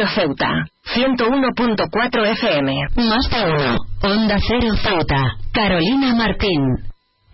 Cero Ceuta, 101.4 FM. Más de uno. Onda Cero Ceuta. Carolina Martín.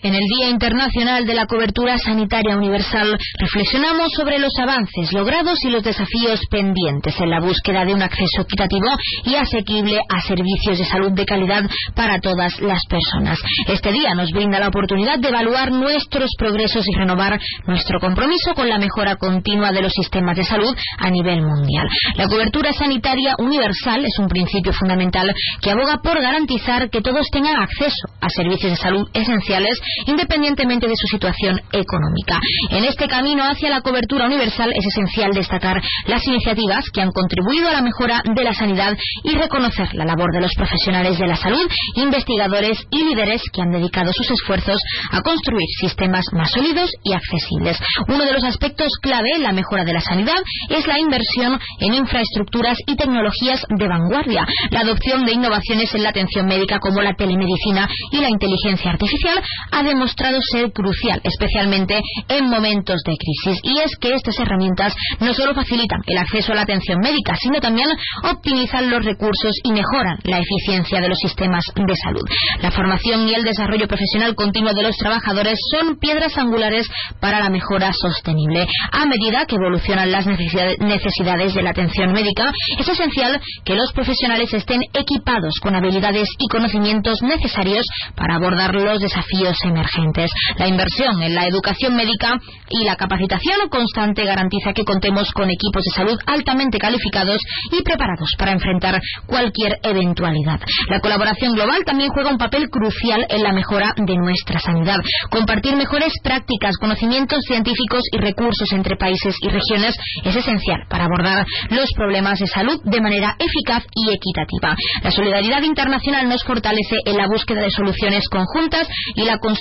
En el Día Internacional de la Cobertura Sanitaria Universal reflexionamos sobre los avances logrados y los desafíos pendientes en la búsqueda de un acceso equitativo y asequible a servicios de salud de calidad para todas las personas. Este día nos brinda la oportunidad de evaluar nuestros progresos y renovar nuestro compromiso con la mejora continua de los sistemas de salud a nivel mundial. La cobertura sanitaria universal es un principio fundamental que aboga por garantizar que todos tengan acceso a servicios de salud esenciales independientemente de su situación económica. En este camino hacia la cobertura universal es esencial destacar las iniciativas que han contribuido a la mejora de la sanidad y reconocer la labor de los profesionales de la salud, investigadores y líderes que han dedicado sus esfuerzos a construir sistemas más sólidos y accesibles. Uno de los aspectos clave en la mejora de la sanidad es la inversión en infraestructuras y tecnologías de vanguardia, la adopción de innovaciones en la atención médica como la telemedicina y la inteligencia artificial ha demostrado ser crucial, especialmente en momentos de crisis. Y es que estas herramientas no solo facilitan el acceso a la atención médica, sino también optimizan los recursos y mejoran la eficiencia de los sistemas de salud. La formación y el desarrollo profesional continuo de los trabajadores son piedras angulares para la mejora sostenible. A medida que evolucionan las necesidades de la atención médica, es esencial que los profesionales estén equipados con habilidades y conocimientos necesarios para abordar los desafíos emergentes. La inversión en la educación médica y la capacitación constante garantiza que contemos con equipos de salud altamente calificados y preparados para enfrentar cualquier eventualidad. La colaboración global también juega un papel crucial en la mejora de nuestra sanidad. Compartir mejores prácticas, conocimientos científicos y recursos entre países y regiones es esencial para abordar los problemas de salud de manera eficaz y equitativa. La solidaridad internacional nos fortalece en la búsqueda de soluciones conjuntas y la construcción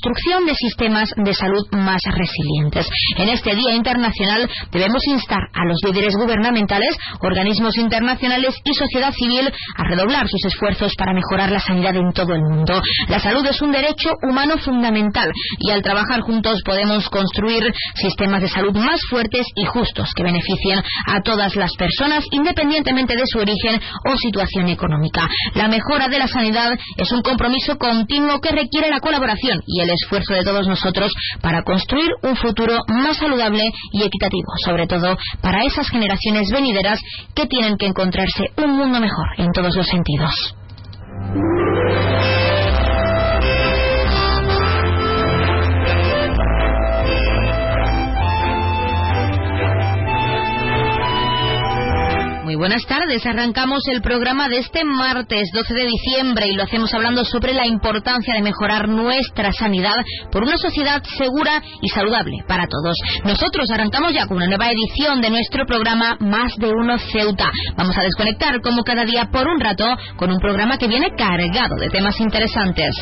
de sistemas de salud más resilientes. En este Día Internacional debemos instar a los líderes gubernamentales, organismos internacionales y sociedad civil a redoblar sus esfuerzos para mejorar la sanidad en todo el mundo. La salud es un derecho humano fundamental y al trabajar juntos podemos construir sistemas de salud más fuertes y justos que beneficien a todas las personas independientemente de su origen o situación económica. La mejora de la sanidad es un compromiso continuo que requiere la colaboración y el esfuerzo de todos nosotros para construir un futuro más saludable y equitativo, sobre todo para esas generaciones venideras que tienen que encontrarse un mundo mejor en todos los sentidos. Buenas tardes. Arrancamos el programa de este martes 12 de diciembre y lo hacemos hablando sobre la importancia de mejorar nuestra sanidad por una sociedad segura y saludable para todos. Nosotros arrancamos ya con una nueva edición de nuestro programa Más de Uno Ceuta. Vamos a desconectar como cada día por un rato con un programa que viene cargado de temas interesantes.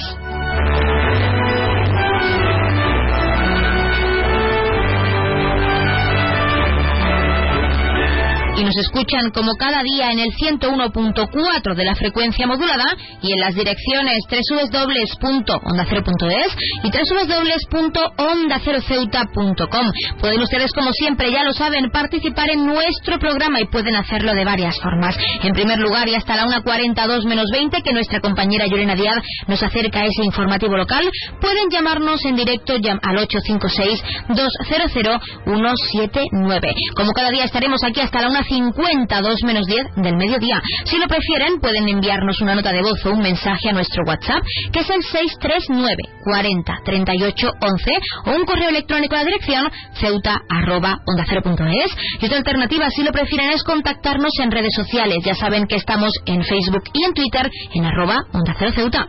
Y nos escuchan como cada día en el 101.4 de la frecuencia modulada y en las direcciones www.ondacero.es y www.ondaceroceuta.com. Pueden ustedes, como siempre, ya lo saben, participar en nuestro programa y pueden hacerlo de varias formas. En primer lugar, y hasta la 1.42 menos 20, que nuestra compañera Llorena Díaz nos acerca a ese informativo local, pueden llamarnos en directo al 856-200-179. Como cada día estaremos aquí hasta la 1 52 menos 10 del mediodía. Si lo prefieren, pueden enviarnos una nota de voz o un mensaje a nuestro WhatsApp, que es el 639 40 38 11, o un correo electrónico a la dirección ceuta arroba onda Y otra alternativa, si lo prefieren, es contactarnos en redes sociales. Ya saben que estamos en Facebook y en Twitter en arroba onda cero ceuta.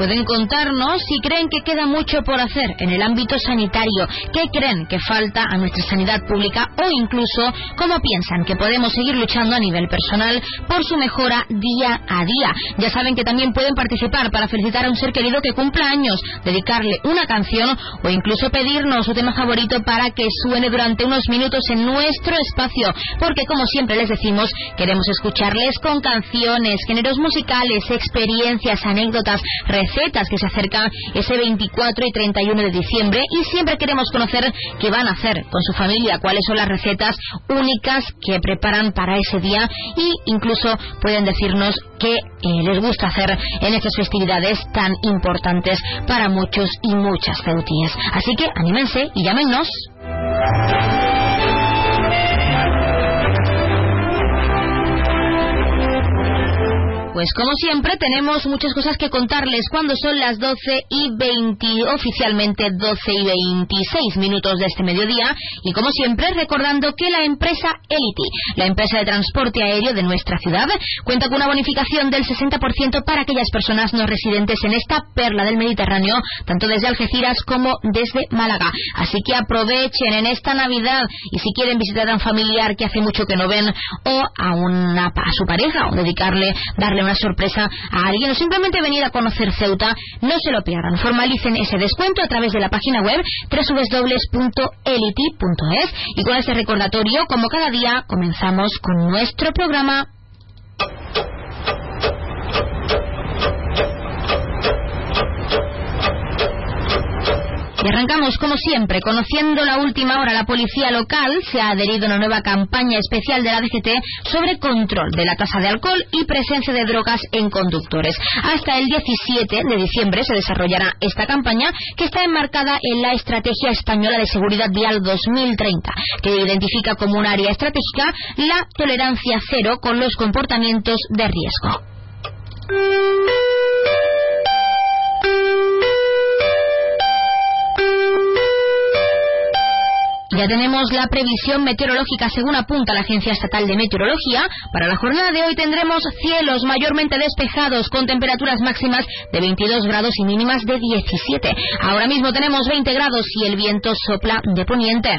Pueden contarnos si creen que queda mucho por hacer en el ámbito sanitario, qué creen que falta a nuestra sanidad pública o incluso cómo piensan que podemos seguir luchando a nivel personal por su mejora día a día. Ya saben que también pueden participar para felicitar a un ser querido que cumpla años, dedicarle una canción o incluso pedirnos su tema favorito para que suene durante unos minutos en nuestro espacio, porque como siempre les decimos, queremos escucharles con canciones, géneros musicales, experiencias, anécdotas, recetas recetas que se acercan ese 24 y 31 de diciembre y siempre queremos conocer qué van a hacer con su familia, cuáles son las recetas únicas que preparan para ese día y incluso pueden decirnos qué eh, les gusta hacer en estas festividades tan importantes para muchos y muchas ceutíes. Así que anímense y llámenos. Pues como siempre tenemos muchas cosas que contarles cuando son las 12 y 20, oficialmente 12 y 26 minutos de este mediodía y como siempre recordando que la empresa Elity, la empresa de transporte aéreo de nuestra ciudad, cuenta con una bonificación del 60% para aquellas personas no residentes en esta perla del Mediterráneo, tanto desde Algeciras como desde Málaga. Así que aprovechen en esta Navidad y si quieren visitar a un familiar que hace mucho que no ven o a, una, a su pareja o dedicarle, darle una sorpresa a alguien o simplemente venir a conocer Ceuta, no se lo pierdan. Formalicen ese descuento a través de la página web www.elity.es y con ese recordatorio, como cada día, comenzamos con nuestro programa. Y arrancamos, como siempre, conociendo la última hora. La policía local se ha adherido a una nueva campaña especial de la DGT sobre control de la tasa de alcohol y presencia de drogas en conductores. Hasta el 17 de diciembre se desarrollará esta campaña que está enmarcada en la Estrategia Española de Seguridad Vial 2030, que identifica como un área estratégica la tolerancia cero con los comportamientos de riesgo. Ya tenemos la previsión meteorológica según apunta la Agencia Estatal de Meteorología. Para la jornada de hoy tendremos cielos mayormente despejados con temperaturas máximas de 22 grados y mínimas de 17. Ahora mismo tenemos 20 grados y el viento sopla de poniente.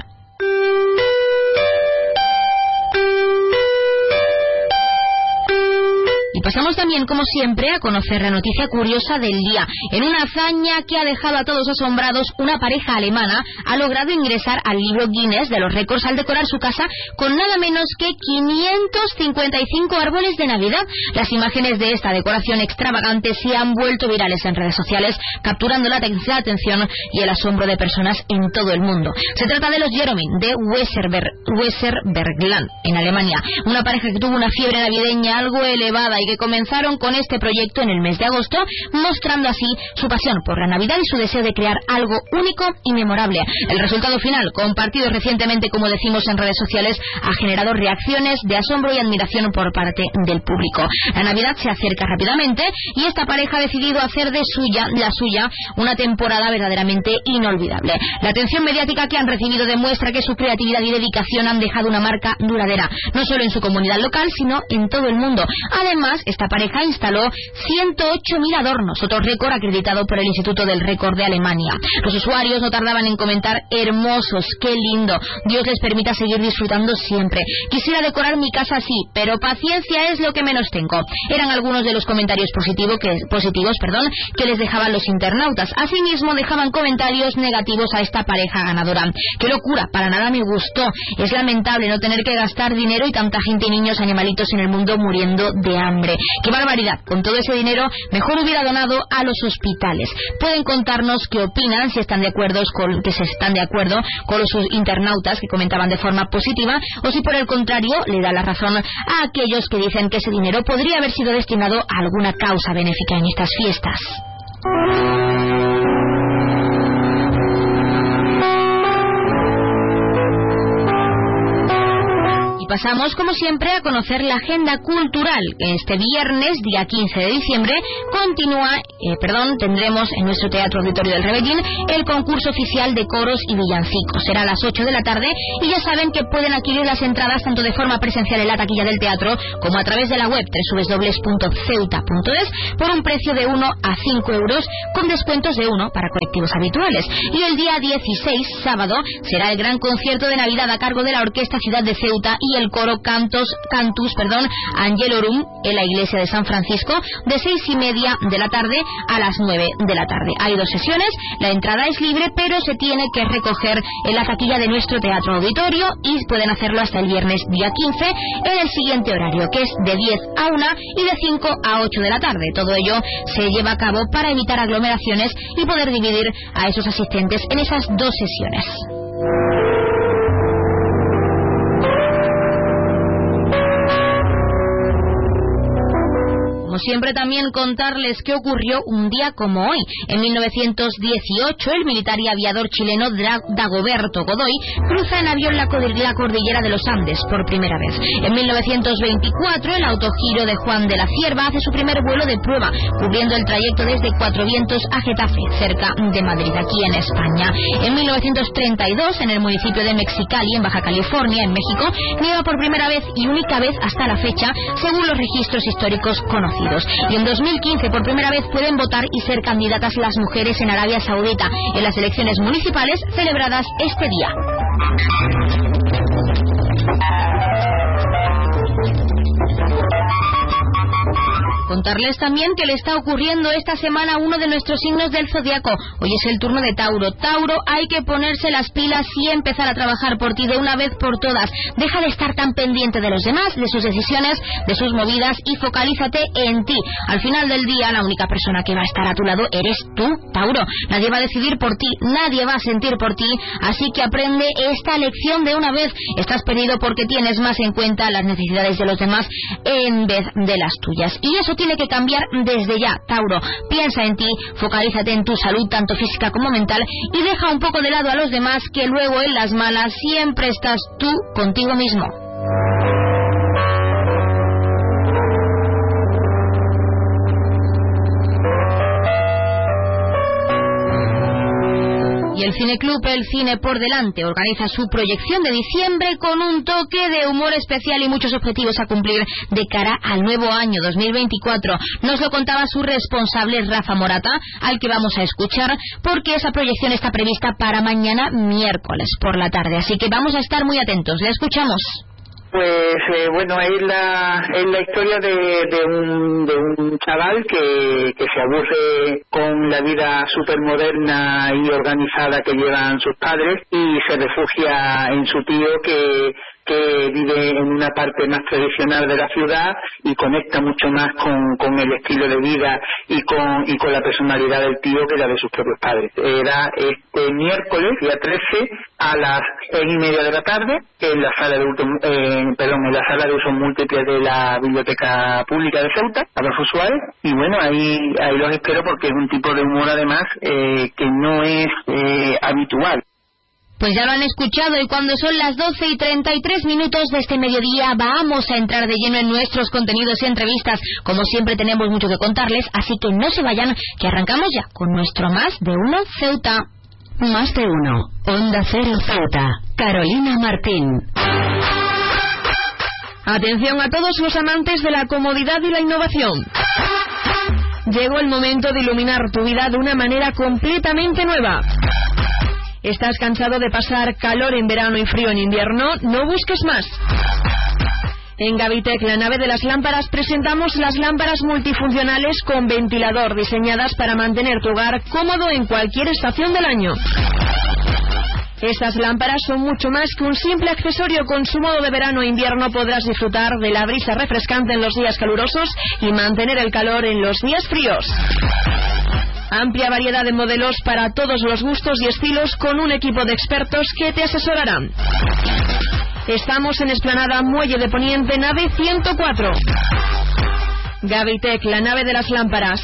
Pasamos también, como siempre, a conocer la noticia curiosa del día. En una hazaña que ha dejado a todos asombrados, una pareja alemana ha logrado ingresar al libro Guinness de los récords al decorar su casa con nada menos que 555 árboles de Navidad. Las imágenes de esta decoración extravagante se han vuelto virales en redes sociales, capturando la atención y el asombro de personas en todo el mundo. Se trata de los Jeremy de Weserbergland, en Alemania. Una pareja que tuvo una fiebre navideña algo elevada y comenzaron con este proyecto en el mes de agosto, mostrando así su pasión por la Navidad y su deseo de crear algo único y memorable. El resultado final, compartido recientemente, como decimos en redes sociales, ha generado reacciones de asombro y admiración por parte del público. La Navidad se acerca rápidamente y esta pareja ha decidido hacer de suya, la suya, una temporada verdaderamente inolvidable. La atención mediática que han recibido demuestra que su creatividad y dedicación han dejado una marca duradera, no solo en su comunidad local, sino en todo el mundo. Además, esta pareja instaló 108.000 adornos, otro récord acreditado por el Instituto del Récord de Alemania. Los usuarios no tardaban en comentar hermosos, qué lindo, Dios les permita seguir disfrutando siempre. Quisiera decorar mi casa así, pero paciencia es lo que menos tengo. Eran algunos de los comentarios positivos que, les dejaban los internautas. Asimismo, dejaban comentarios negativos a esta pareja ganadora. ¡Qué locura! Para nada me gustó. Es lamentable no tener que gastar dinero y tanta gente y niños animalitos en el mundo muriendo de hambre. ¡Qué barbaridad! Con todo ese dinero, mejor hubiera donado a los hospitales. Pueden contarnos qué opinan, si están de acuerdo con que se están de acuerdo con los internautas que comentaban de forma positiva, o si por el contrario le da la razón a aquellos que dicen que ese dinero podría haber sido destinado a alguna causa benéfica en estas fiestas. Pasamos, como siempre, a conocer la agenda cultural. Este viernes, día 15 de diciembre, continúa, eh, perdón, tendremos en nuestro Teatro Auditorio del Rebellín el concurso oficial de coros y villancicos. Será a las 8 de la tarde y ya saben que pueden adquirir las entradas tanto de forma presencial en la taquilla del teatro como a través de la web www.ceuta.es por un precio de 1 a 5 euros con descuentos de 1 para colectivos habituales. Y el día 16, sábado, será el gran concierto de Navidad a cargo de la Orquesta Ciudad de Ceuta y el del coro Cantos, Cantus perdón, Angelorum en la iglesia de San Francisco de seis y media de la tarde a las nueve de la tarde. Hay dos sesiones, la entrada es libre, pero se tiene que recoger en la taquilla de nuestro teatro auditorio y pueden hacerlo hasta el viernes día 15 en el siguiente horario, que es de 10 a 1 y de 5 a 8 de la tarde. Todo ello se lleva a cabo para evitar aglomeraciones y poder dividir a esos asistentes en esas dos sesiones. Siempre también contarles qué ocurrió un día como hoy. En 1918 el militar y aviador chileno Dagoberto Godoy cruza en avión la, cordillera de los Andes por primera vez. En 1924 el autogiro de Juan de la Cierva hace su primer vuelo de prueba, cubriendo el trayecto desde Cuatro Vientos a Getafe, cerca de Madrid, aquí en España. En 1932 en el municipio de Mexicali, en Baja California, en México, nieva por primera vez y única vez hasta la fecha, según los registros históricos conocidos. Y en 2015, por primera vez, pueden votar y ser candidatas las mujeres en Arabia Saudita en las elecciones municipales celebradas este día. Contarles también que le está ocurriendo esta semana uno de nuestros signos del zodiaco. Hoy es el turno de Tauro. Tauro, hay que ponerse las pilas y empezar a trabajar por ti de una vez por todas. Deja de estar tan pendiente de los demás, de sus decisiones, de sus movidas y focalízate en ti. Al final del día, la única persona que va a estar a tu lado eres tú, Tauro. Nadie va a decidir por ti, nadie va a sentir por ti, así que aprende esta lección de una vez. Estás perdido porque tienes más en cuenta las necesidades de los demás en vez de las tuyas. Y eso tiene que cambiar desde ya, Tauro. Piensa en ti, focalízate en tu salud, tanto física como mental, y deja un poco de lado a los demás, que luego en las malas siempre estás tú contigo mismo. Y el Cineclub El Cine por Delante organiza su proyección de diciembre con un toque de humor especial y muchos objetivos a cumplir de cara al nuevo año 2024. Nos lo contaba su responsable Rafa Morata, al que vamos a escuchar, porque esa proyección está prevista para mañana miércoles por la tarde. Así que vamos a estar muy atentos. Le escuchamos. Pues eh, bueno, es la, es la historia de, de, un, de un chaval que, que se aburre con la vida súper moderna y organizada que llevan sus padres y se refugia en su tío que que vive en una parte más tradicional de la ciudad y conecta mucho más con, con el estilo de vida y con, y con la personalidad del tío que la de sus propios padres. Era este miércoles, día 13, a las seis y media de la tarde, en la sala de eh, perdón, en la sala de uso múltiple de la Biblioteca Pública de Ceuta, Adolfo Suárez, y bueno, ahí, ahí los espero porque es un tipo de humor además eh, que no es eh, habitual. Pues ya lo han escuchado y cuando son las 12 y 33 minutos de este mediodía vamos a entrar de lleno en nuestros contenidos y entrevistas. Como siempre tenemos mucho que contarles, así que no se vayan, que arrancamos ya con nuestro Más de Uno Ceuta. Más de Uno, Onda Cero Ceuta, Carolina Martín. Atención a todos los amantes de la comodidad y la innovación. Llegó el momento de iluminar tu vida de una manera completamente nueva. ¿Estás cansado de pasar calor en verano y frío en invierno? No busques más. En Gavitec, la nave de las lámparas, presentamos las lámparas multifuncionales con ventilador diseñadas para mantener tu hogar cómodo en cualquier estación del año. Estas lámparas son mucho más que un simple accesorio. Con su modo de verano e invierno podrás disfrutar de la brisa refrescante en los días calurosos y mantener el calor en los días fríos. Amplia variedad de modelos para todos los gustos y estilos con un equipo de expertos que te asesorarán. Estamos en Esplanada Muelle de Poniente, nave 104. Gavitec, la nave de las lámparas.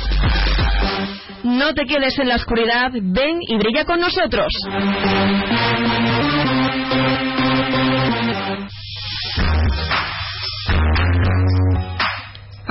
No te quedes en la oscuridad, ven y brilla con nosotros.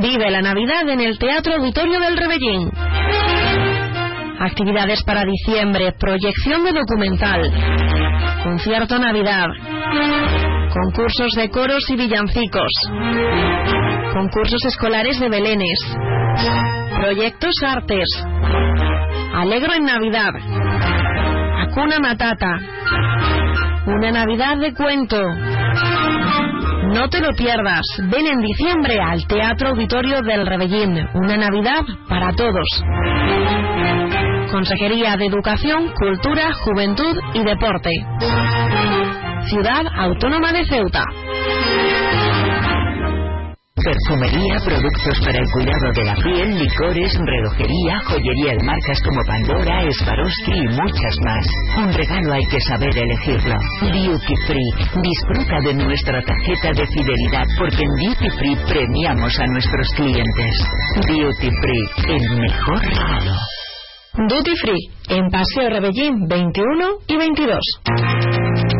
Vive la Navidad en el Teatro Auditorio del Rebellín. Actividades para diciembre, proyección de documental, concierto Navidad, concursos de coros y villancicos, concursos escolares de belenes, proyectos artes, alegro en Navidad, Acuna Matata, una Navidad de cuento. No te lo pierdas. Ven en diciembre al Teatro Auditorio del Rebellín. Una Navidad para todos. Consejería de Educación, Cultura, Juventud y Deporte. Ciudad Autónoma de Ceuta. Perfumería, productos para el cuidado de la piel, licores, relojería, joyería de marcas como Pandora, Swarovski y muchas más. Un regalo hay que saber elegirlo. Duty Free. Disfruta de nuestra tarjeta de fidelidad porque en Duty Free premiamos a nuestros clientes. Duty Free, el mejor regalo. Duty Free, en Paseo Rebellín 21 y 22.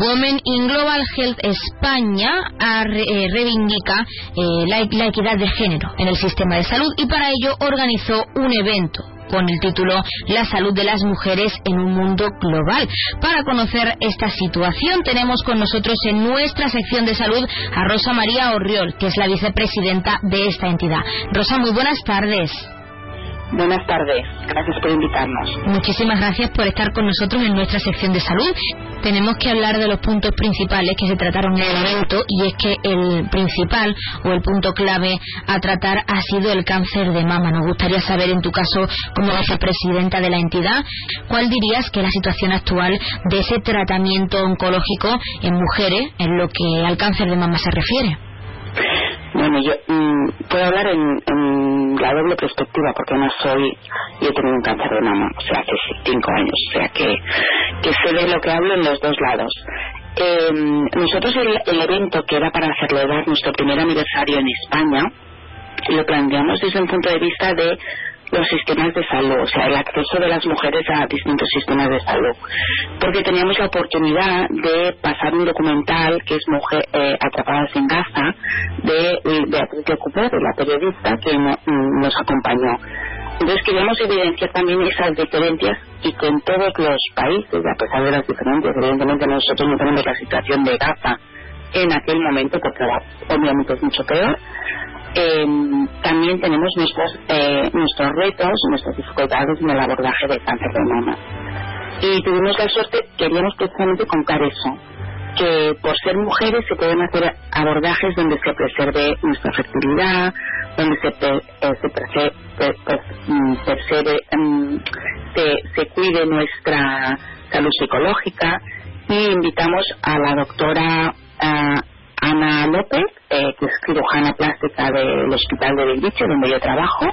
Women in Global Health España eh, reivindica eh, la, la equidad de género en el sistema de salud y para ello organizó un evento con el título La salud de las mujeres en un mundo global. Para conocer esta situación tenemos con nosotros en nuestra sección de salud a Rosa María Orriol, que es la vicepresidenta de esta entidad. Rosa, muy buenas tardes. Buenas tardes, gracias por invitarnos. Muchísimas gracias por estar con nosotros en nuestra sección de salud. Tenemos que hablar de los puntos principales que se trataron en el evento y es que el principal o el punto clave a tratar ha sido el cáncer de mama. Nos gustaría saber en tu caso como vicepresidenta de la entidad, ¿cuál dirías que es la situación actual de ese tratamiento oncológico en mujeres en lo que al cáncer de mama se refiere? Bueno, yo mm, puedo hablar en, en la doble perspectiva porque no soy, yo he tenido un cáncer de mama, o sea, hace cinco años, o sea que, que sé de lo que hablo en los dos lados. Eh, nosotros el, el evento que era para celebrar nuestro primer aniversario en España lo planteamos desde un punto de vista de los sistemas de salud, o sea, el acceso de las mujeres a distintos sistemas de salud. Porque teníamos la oportunidad de pasar un documental que es Mujer eh, Atrapadas en Gaza, de Beatriz de Cupé, de la periodista que no- mm, nos acompañó. Entonces queríamos evidenciar también esas diferencias y que en todos los países, a pesar de las diferencias, evidentemente nosotros no tenemos la situación de Gaza en aquel momento, porque obviamente es mucho peor, eh, también tenemos nuestros, eh, nuestros retos, nuestras dificultades en el abordaje del cáncer de mama. Y tuvimos la suerte, queríamos precisamente contar eso, que por ser mujeres se pueden hacer abordajes donde se preserve nuestra fertilidad, donde se, pe- eh, se, pe- mm, mm, se, cuide nuestra salud psicológica y invitamos a la doctora Ana López, eh, que es cirujana plástica del Hospital de Belviche, donde yo trabajo,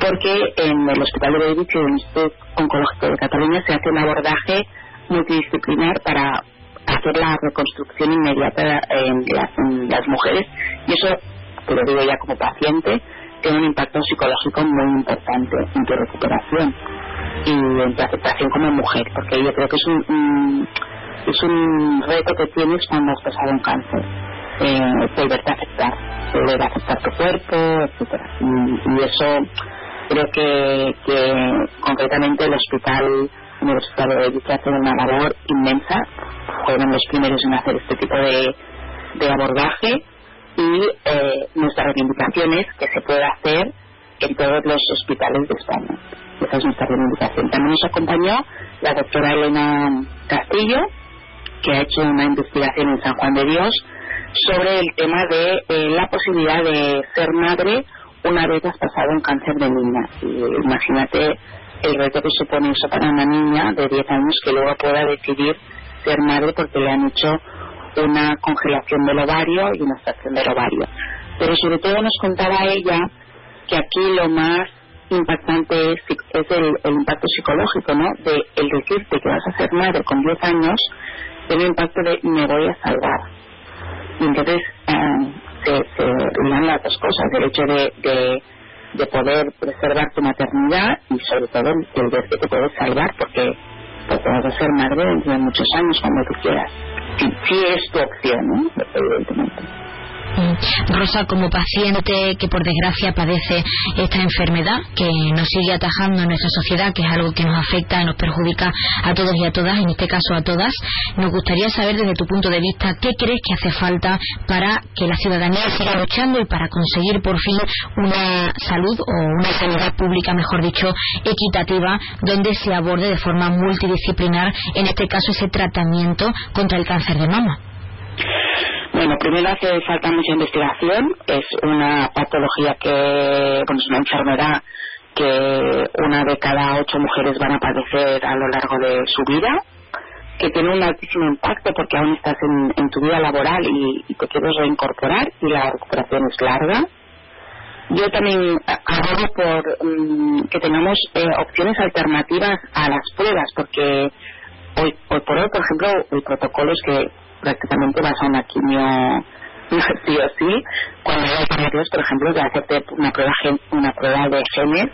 porque en el Hospital de Belviche, del Instituto Oncológico de Cataluña, se hace un abordaje multidisciplinar para hacer la reconstrucción inmediata en las, mujeres. Y eso, te lo digo ya como paciente, tiene un impacto psicológico muy importante en tu recuperación y en tu aceptación como mujer, porque yo creo que es un, es un reto que tienes cuando has pasado un cáncer, eh, volverte a aceptar, volver a aceptar tu cuerpo, etcétera y, eso creo que, que concretamente el hospital universitario de que hace una labor inmensa fueron los primeros en hacer este tipo de, de abordaje y eh, nuestra reivindicación es que se pueda hacer en todos los hospitales de España. Esa es nuestra reivindicación. También nos acompañó la doctora Elena Castillo, que ha hecho una investigación en San Juan de Dios sobre el tema de eh, la posibilidad de ser madre una vez has pasado un cáncer de niña. Y imagínate el reto que supone eso para una niña de 10 años que luego pueda decidir ser madre porque le han hecho una congelación del ovario y una extracción del ovario. Pero sobre todo nos contaba ella que aquí lo más impactante es, el, impacto psicológico, ¿no? De el decirte que vas a ser madre con 10 años, tiene impacto de me voy a salvar. Y entonces eh, se, se las dos cosas, el hecho de de poder preservar tu maternidad y sobre todo el ver que te puedes salvar porque, porque ser madre dentro de muchos años cuando tú quieras. Si, sí es tu opción, ¿no? evidentemente. Rosa, como paciente que por desgracia padece esta enfermedad que nos sigue atajando en nuestra sociedad, que es algo que nos afecta y nos perjudica a todos y a todas, en este caso a todas, nos gustaría saber desde tu punto de vista qué crees que hace falta para que la ciudadanía siga luchando y para conseguir por fin una salud o una sanidad pública, mejor dicho, equitativa, donde se aborde de forma multidisciplinar, en este caso, ese tratamiento contra el cáncer de mama. Bueno, primero hace falta mucha investigación. Es una patología que, bueno, es una enfermedad que una de cada ocho mujeres van a padecer a lo largo de su vida, que tiene un altísimo impacto porque aún estás en, tu vida laboral y, te quieres reincorporar y la recuperación es larga. Yo también abogo por mm, que tengamos eh, opciones alternativas a las pruebas, porque hoy, hoy por hoy, por ejemplo, el protocolo es que prácticamente vas a una quimio sí o sí, cuando hay alternativas, por ejemplo, de hacerte una prueba, una prueba de genes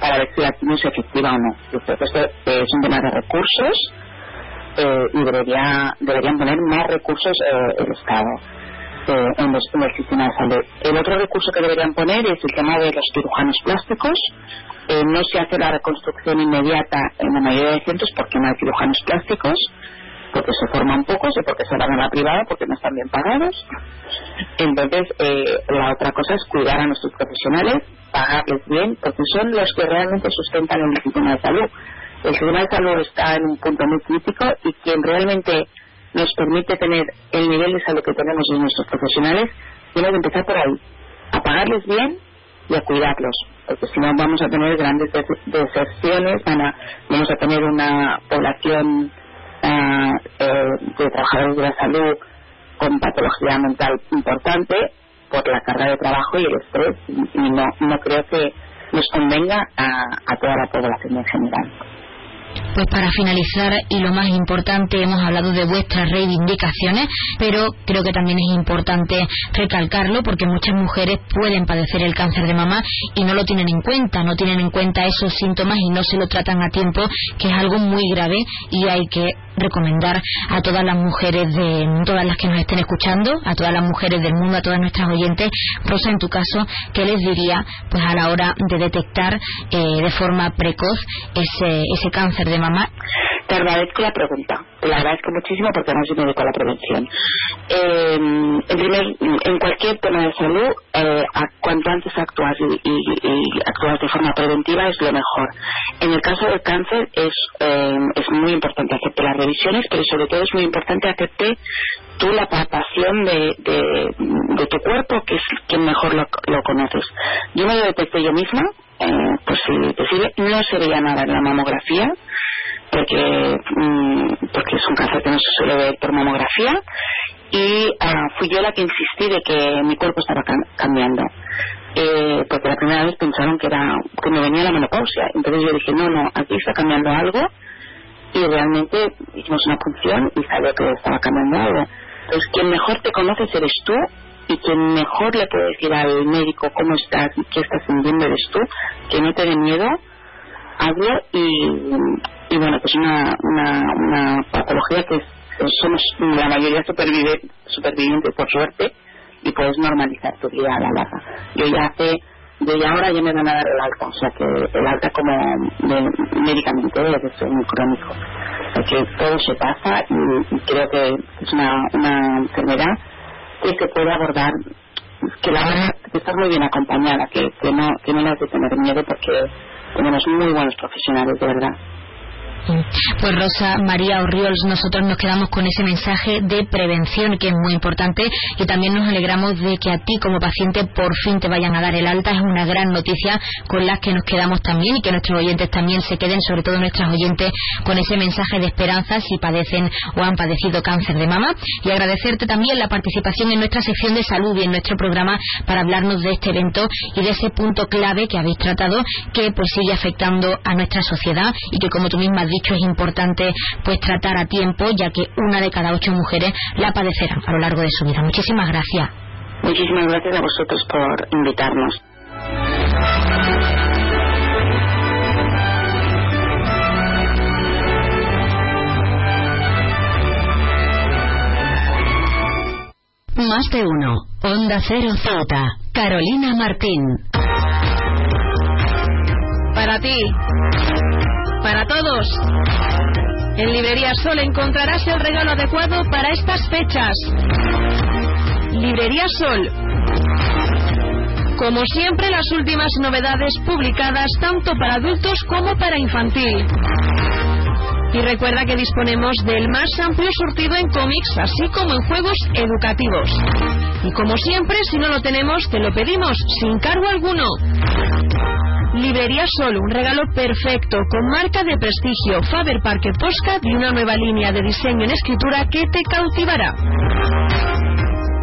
para ver si la quimio es efectiva o no. Yo creo que esto es un tema de recursos eh, y debería, deberían poner más recursos eh, el Estado eh, en, los, en, el sistema de salud. El otro recurso que deberían poner es el tema de los cirujanos plásticos. Eh, no se hace la reconstrucción inmediata en la mayoría de centros porque no hay cirujanos plásticos porque se forman pocos y porque se van a la privada porque no están bien pagados. Entonces, eh, la otra cosa es cuidar a nuestros profesionales, pagarles bien, porque son los que realmente sustentan el sistema de salud. El sistema de salud está en un punto muy crítico y quien realmente nos permite tener el nivel de salud que tenemos en nuestros profesionales, tiene que empezar por ahí, a pagarles bien y a cuidarlos, porque si no vamos a tener grandes deserciones, vamos a tener una población eh, de trabajadores de la salud con patología mental importante por la carga de trabajo y el estrés y no, no creo que nos convenga a, a toda la población en general. Pues para finalizar y lo más importante, hemos hablado de vuestras reivindicaciones, pero creo que también es importante recalcarlo porque muchas mujeres pueden padecer el cáncer de mama y no lo tienen en cuenta, no tienen en cuenta esos síntomas y no se lo tratan a tiempo, que es algo muy grave y hay que recomendar a todas las mujeres de todas las que nos estén escuchando, a todas las mujeres del mundo, a todas nuestras oyentes, Rosa, en tu caso, ¿qué les diría pues a la hora de detectar eh, de forma precoz ese, ese cáncer de mamá? Te agradezco la pregunta, te la agradezco muchísimo porque además yo me dedico a la prevención. Eh, en, primer, en cualquier tema de salud, eh, cuanto antes actúas y, actúas de forma preventiva es lo mejor. En el caso del cáncer es, eh, es muy importante hacerte las revisiones, pero sobre todo es muy importante hacerte tú la palpación de, de, tu cuerpo, que es quien mejor lo, lo conoces. Yo me lo detecté yo misma, eh, pues si sirve, no se veía nada en la mamografía, porque, mm, porque es un cáncer que no se suele ver por mamografía, y ah, fui yo la que insistí de que mi cuerpo estaba cambiando. Eh, porque la primera vez pensaron que era que me venía la menopausia. Entonces yo dije, no, no, aquí está cambiando algo y realmente hicimos una función y salió que estaba cambiando algo. Entonces, quien mejor te conoces eres tú y quien mejor le puede decir al médico cómo estás qué estás sintiendo eres tú, que no te dé miedo, hazlo y, y bueno, pues una, una, una patología que somos la mayoría supervivientes por suerte y puedes normalizar tu vida a la larga. Yo ya hace, yo ya ahora ya me van a dar el alta, o sea que el alta como de, médicamente es muy crónico. O sea que todo se pasa y, creo que es una, una enfermedad que se puede abordar que la verdad que estás muy bien acompañada, que, que no que no has de tener miedo porque tenemos muy buenos profesionales de verdad. Pues Rosa María Orriols, nosotros nos quedamos con ese mensaje de prevención que es muy importante y también nos alegramos de que a ti como paciente por fin te vayan a dar el alta. Es una gran noticia con la que nos quedamos también y que nuestros oyentes también se queden, sobre todo nuestras oyentes, con ese mensaje de esperanza si padecen o han padecido cáncer de mama. Y agradecerte también la participación en nuestra sección de salud y en nuestro programa para hablarnos de este evento y de ese punto clave que habéis tratado que pues sigue afectando a nuestra sociedad y que como tú misma has dicho es importante pues tratar a tiempo ya que una de cada ocho mujeres la padecerán a lo largo de su vida. Muchísimas gracias. Muchísimas gracias a vosotros por invitarnos. Más de uno. Onda Cero Zota. Carolina Martín. Para ti para todos. En Librería Sol encontrarás el regalo adecuado para estas fechas. Librería Sol. Como siempre, las últimas novedades publicadas tanto para adultos como para infantil. Y recuerda que disponemos del más amplio surtido en cómics, así como en juegos educativos. Y como siempre, si no lo tenemos, te lo pedimos sin cargo alguno. Librería Sol, un regalo perfecto con marca de prestigio Faber Parker Postcard y una nueva línea de diseño en escritura que te cautivará.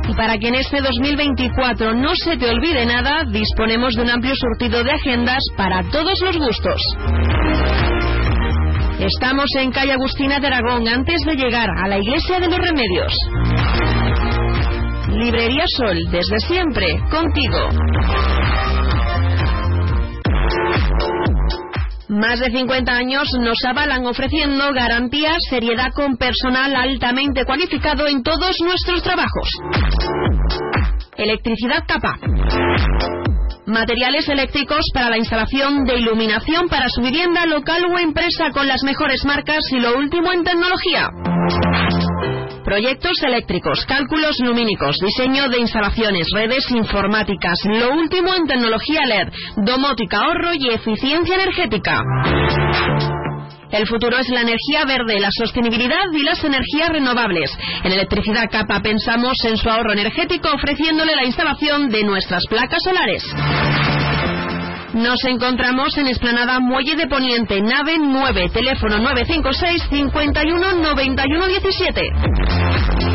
Y para que en este 2024 no se te olvide nada, disponemos de un amplio surtido de agendas para todos los gustos. Estamos en calle Agustina de Aragón antes de llegar a la Iglesia de los Remedios. Librería Sol, desde siempre, contigo. Más de 50 años nos avalan ofreciendo garantías, seriedad con personal altamente cualificado en todos nuestros trabajos. Electricidad capa. Materiales eléctricos para la instalación de iluminación para su vivienda local o empresa con las mejores marcas y lo último en tecnología. Proyectos eléctricos, cálculos lumínicos, diseño de instalaciones, redes informáticas, lo último en tecnología LED, domótica, ahorro y eficiencia energética. El futuro es la energía verde, la sostenibilidad y las energías renovables. En Electricidad Capa pensamos en su ahorro energético ofreciéndole la instalación de nuestras placas solares. Nos encontramos en Esplanada Muelle de Poniente, nave 9, teléfono 956 51 91 17.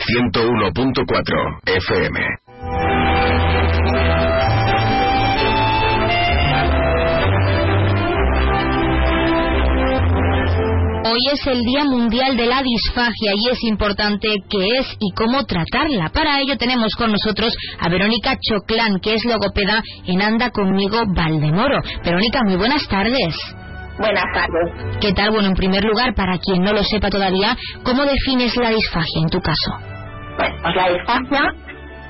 101.4 FM. Hoy es el Día Mundial de la Disfagia y es importante qué es y cómo tratarla. Para ello tenemos con nosotros a Verónica Choclán, que es logopeda en Anda conmigo Valdemoro. Verónica, muy buenas tardes. Buenas tardes. ¿Qué tal? Bueno, en primer lugar, para quien no lo sepa todavía, ¿cómo defines la disfagia en tu caso? Bueno, pues la disfagia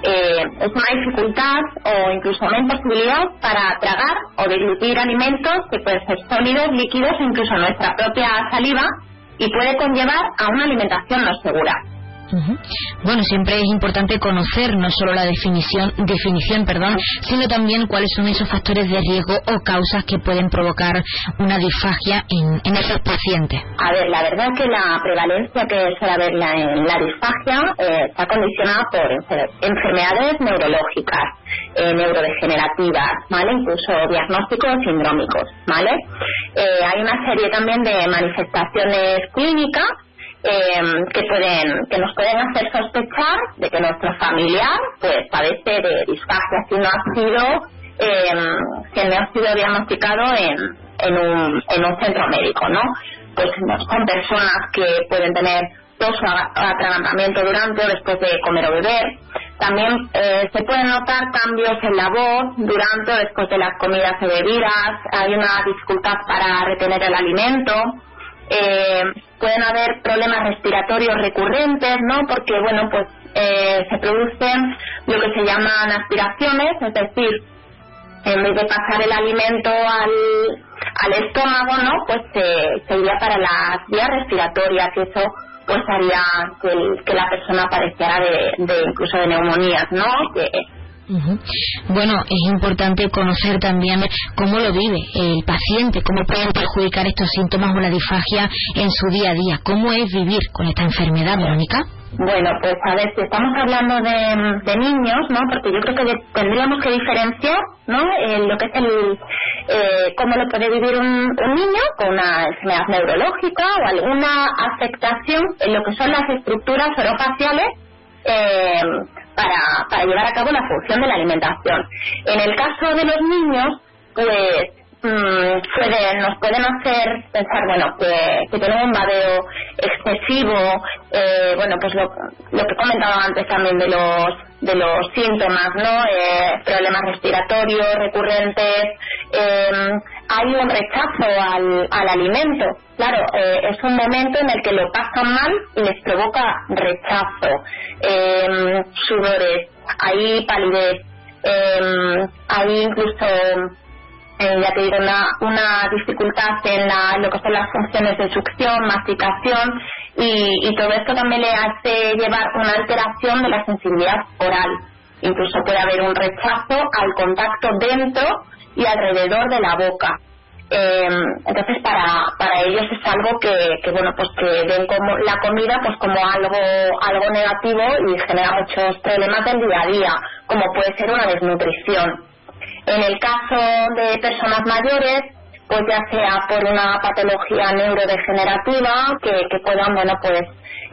eh, es una dificultad o incluso una imposibilidad para tragar o deglutir alimentos que pueden ser sólidos, líquidos o incluso nuestra propia saliva y puede conllevar a una alimentación no segura. Bueno, siempre es importante conocer no solo la definición, definición, perdón, sino también cuáles son esos factores de riesgo o causas que pueden provocar una disfagia en, en esos pacientes. A ver, la verdad es que la prevalencia que suele haber la, en la disfagia eh, está condicionada por enfer- enfermedades neurológicas, eh, neurodegenerativas, ¿vale? Incluso diagnósticos sindrómicos, ¿vale? Eh, hay una serie también de manifestaciones clínicas eh, que pueden que nos pueden hacer sospechar de que nuestro familiar pues padece de disfagia si no ha sido eh, si no ha sido diagnosticado en, en un en un centro médico no pues son personas que pueden tener tos o aga- atragantamiento durante o después de comer o beber. También eh, se pueden notar cambios en la voz durante o después de las comidas o bebidas. Hay una dificultad para retener el alimento eh, pueden haber problemas respiratorios recurrentes, ¿no? Porque, bueno, pues eh, se producen lo que se llaman aspiraciones, es decir, en vez de pasar el alimento al, al estómago, ¿no? Pues se, se iría para las vías respiratorias y eso pues haría que, que la persona padeciera de, de incluso de neumonías, ¿no? Que, Bueno, es importante conocer también cómo lo vive el paciente, cómo pueden perjudicar estos síntomas o la disfagia en su día a día. ¿Cómo es vivir con esta enfermedad, Verónica? Bueno, pues a ver, si estamos hablando de, niños, ¿no? Porque yo creo que tendríamos que diferenciar, ¿no? Eh, lo que es el, eh, cómo lo puede vivir un, un niño con una enfermedad neurológica o alguna afectación en lo que son las estructuras orofaciales eh, para, para llevar a cabo la función de la alimentación. En el caso de los niños, pues mm, pueden, nos pueden hacer pensar, bueno, que, tienen un badeo excesivo, eh, bueno, pues lo, lo que comentaba antes también de los de los síntomas, ¿no? Eh, problemas respiratorios recurrentes, eh, hay un rechazo al, al alimento. Claro, eh, es un momento en el que lo pasan mal y les provoca rechazo, eh, sudores, hay palidez, eh, hay incluso eh, ya te digo, una, una dificultad en, la- lo que son las funciones de succión, masticación y, y todo esto también le hace llevar una alteración de la sensibilidad oral. Incluso puede haber un rechazo al contacto dentro y alrededor de la boca. Eh, entonces para, para ellos es algo que, que bueno pues que ven como la comida pues como algo algo negativo y genera muchos problemas del día a día como puede ser una desnutrición en el caso de personas mayores, pues ya sea por una patología neurodegenerativa que, que puedan, bueno, pues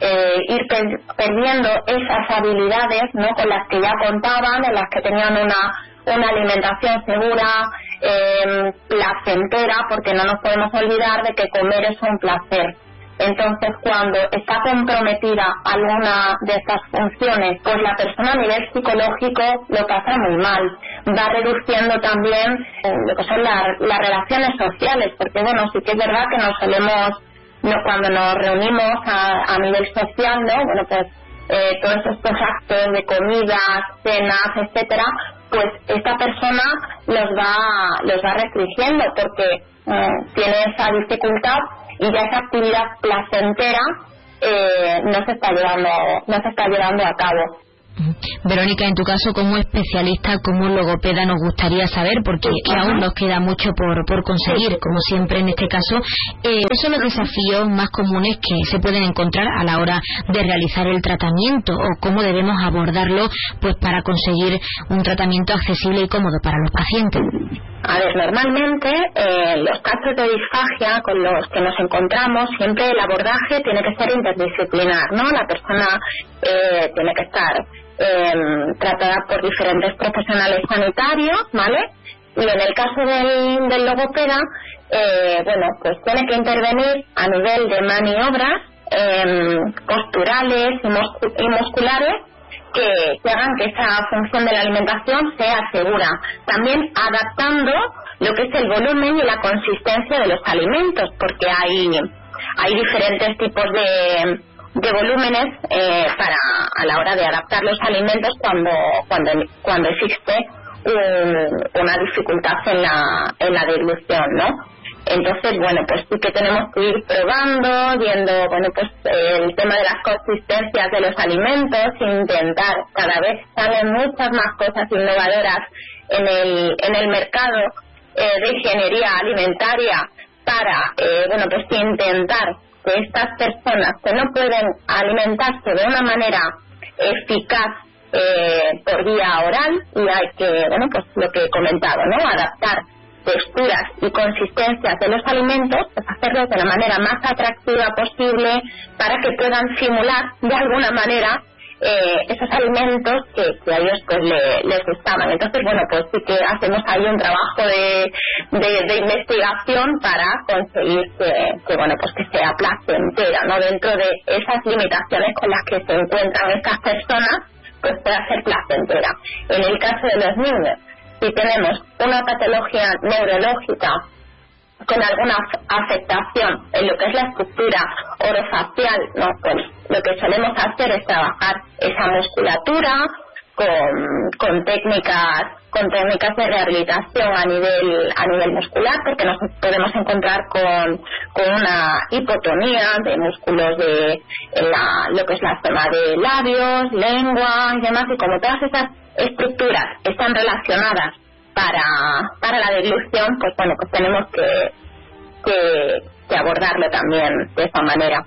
eh, ir per- perdiendo esas habilidades, ¿no? Con las que ya contaban, en las que tenían una, una alimentación segura, eh, placentera, porque no nos podemos olvidar de que comer es un placer. Entonces, cuando está comprometida alguna de estas funciones, pues la persona a nivel psicológico lo pasa muy mal. Va reduciendo también eh, lo que son la- las relaciones sociales, porque bueno, sí que es verdad que nos solemos, no, cuando nos reunimos a, a nivel social, ¿no? Bueno, pues eh, todos estos actos de comidas, cenas, etcétera, pues esta persona los va, los va restringiendo porque eh, tiene esa dificultad y ya esa actividad placentera eh, no se está llevando no se está llevando a cabo. Verónica, en tu caso como especialista, como logopeda, nos gustaría saber, porque aún nos queda mucho por, por conseguir, como siempre en este caso, eh, ¿cuáles son los desafíos más comunes que se pueden encontrar a la hora de realizar el tratamiento o cómo debemos abordarlo pues para conseguir un tratamiento accesible y cómodo para los pacientes? A ver, normalmente eh, los casos de disfagia con los que nos encontramos, siempre el abordaje tiene que ser interdisciplinar, ¿no? La persona eh, tiene que estar em, tratada por diferentes profesionales sanitarios, ¿vale? Y en el caso del, del logopeda, eh, bueno, pues tiene que intervenir a nivel de maniobras em, posturales y musculares que, hagan que esa función de la alimentación sea segura. También adaptando lo que es el volumen y la consistencia de los alimentos, porque hay, hay diferentes tipos de, de volúmenes eh, para a la hora de adaptar los alimentos cuando cuando cuando existe una dificultad en la en la dilución, ¿no? Entonces, bueno, pues sí que tenemos que ir probando, viendo, bueno, pues el tema de las consistencias de los alimentos, intentar, cada vez salen muchas más cosas innovadoras en el, en el mercado eh, de ingeniería alimentaria para, eh, bueno, pues intentar que estas personas que no pueden alimentarse de una manera eficaz eh, por vía oral y hay que, bueno, pues lo que he comentado, ¿no? Adaptar texturas y consistencias de los alimentos, pues hacerlos de la manera más atractiva posible para que puedan simular de alguna manera eh, esos alimentos que, a ellos pues les gustaban. Entonces, bueno, pues sí que hacemos ahí un trabajo de, de, investigación para conseguir que, bueno, pues que sea placentera, ¿no? Dentro de esas limitaciones con las que se encuentran estas personas, pues pueda ser placentera. En el caso de los niños, si tenemos una patología neurológica con alguna afectación en lo que es la estructura orofacial, ¿no? pues lo que solemos hacer es trabajar esa musculatura con, con técnicas con técnicas de rehabilitación a nivel a nivel muscular porque nos podemos encontrar con, con una hipotonía de músculos de la, lo que es la zona de labios, lengua y demás y como todas esas estructuras están relacionadas para, para la deglución, pues bueno, pues tenemos que, que abordarlo también de esa manera.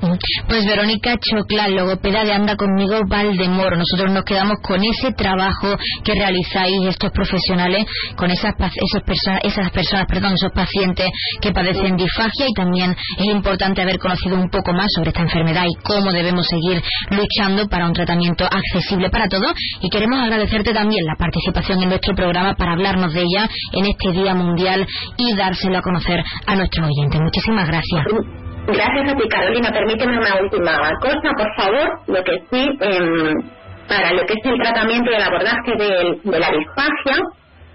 Pues Verónica Chocla, logopeda de Anda Conmigo Valdemoro. Nosotros nos quedamos con ese trabajo que realizáis estos profesionales, con esas, esas, esas personas, perdón, esos pacientes que padecen disfagia y también es importante haber conocido un poco más sobre esta enfermedad y cómo debemos seguir luchando para un tratamiento accesible para todos. Y queremos agradecerte también la participación en nuestro programa para hablarnos de ella en este Día Mundial y dárselo a conocer a nuestros oyentes. Muchísimas gracias. Gracias a ti, Carolina. Permíteme una última cosa, por favor. Lo que sí, em, para lo que es el tratamiento y el abordaje de, la disfagia,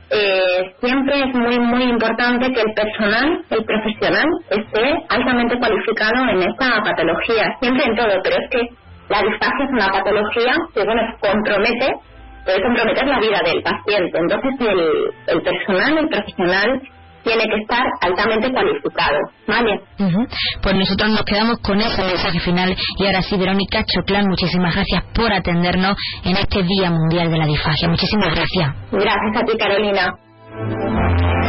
eh, siempre es muy, muy importante que el personal, el profesional, esté altamente cualificado en esta patología. Siempre en todo, pero es que la disfagia es una patología que, bueno, compromete, puede comprometer la vida del paciente. Entonces, el, el personal, el profesional, tiene que estar altamente cualificado, ¿vale? Pues nosotros nos quedamos con ese mensaje final y ahora sí, Verónica Choclán, muchísimas gracias por atendernos en este Día Mundial de la Disfagia. Muchísimas gracias. Gracias a ti, Carolina.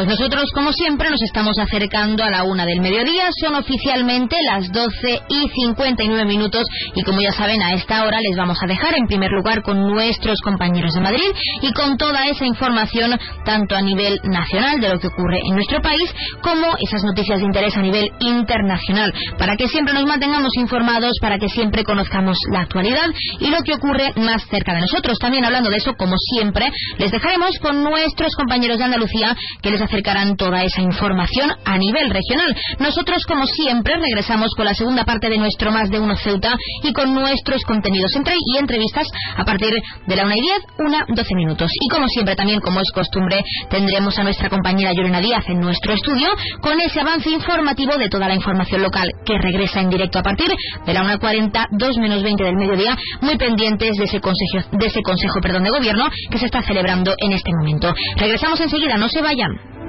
Pues nosotros, como siempre, nos estamos acercando a la una del mediodía. Son oficialmente las 12 y 59 minutos. Y como ya saben, a esta hora les vamos a dejar en primer lugar con nuestros compañeros de Madrid y con toda esa información, tanto a nivel nacional de lo que ocurre en nuestro país, como esas noticias de interés a nivel internacional. Para que siempre nos mantengamos informados, para que siempre conozcamos la actualidad y lo que ocurre más cerca de nosotros. También hablando de eso, como siempre, les dejaremos con nuestros compañeros de Andalucía que les acercarán toda esa información a nivel regional. Nosotros, como siempre, regresamos con la segunda parte de nuestro Más de Uno Ceuta y con nuestros contenidos entre y entrevistas a partir de la 1 y 10, una 12 minutos. Y como siempre, también como es costumbre, tendremos a nuestra compañera Llorena Díaz en nuestro estudio con ese avance informativo de toda la información local que regresa en directo a partir de la 1.40, 2 menos 20 del mediodía, muy pendientes de ese consejo, de ese consejo perdón, de gobierno que se está celebrando en este momento. Regresamos enseguida, no se vayan.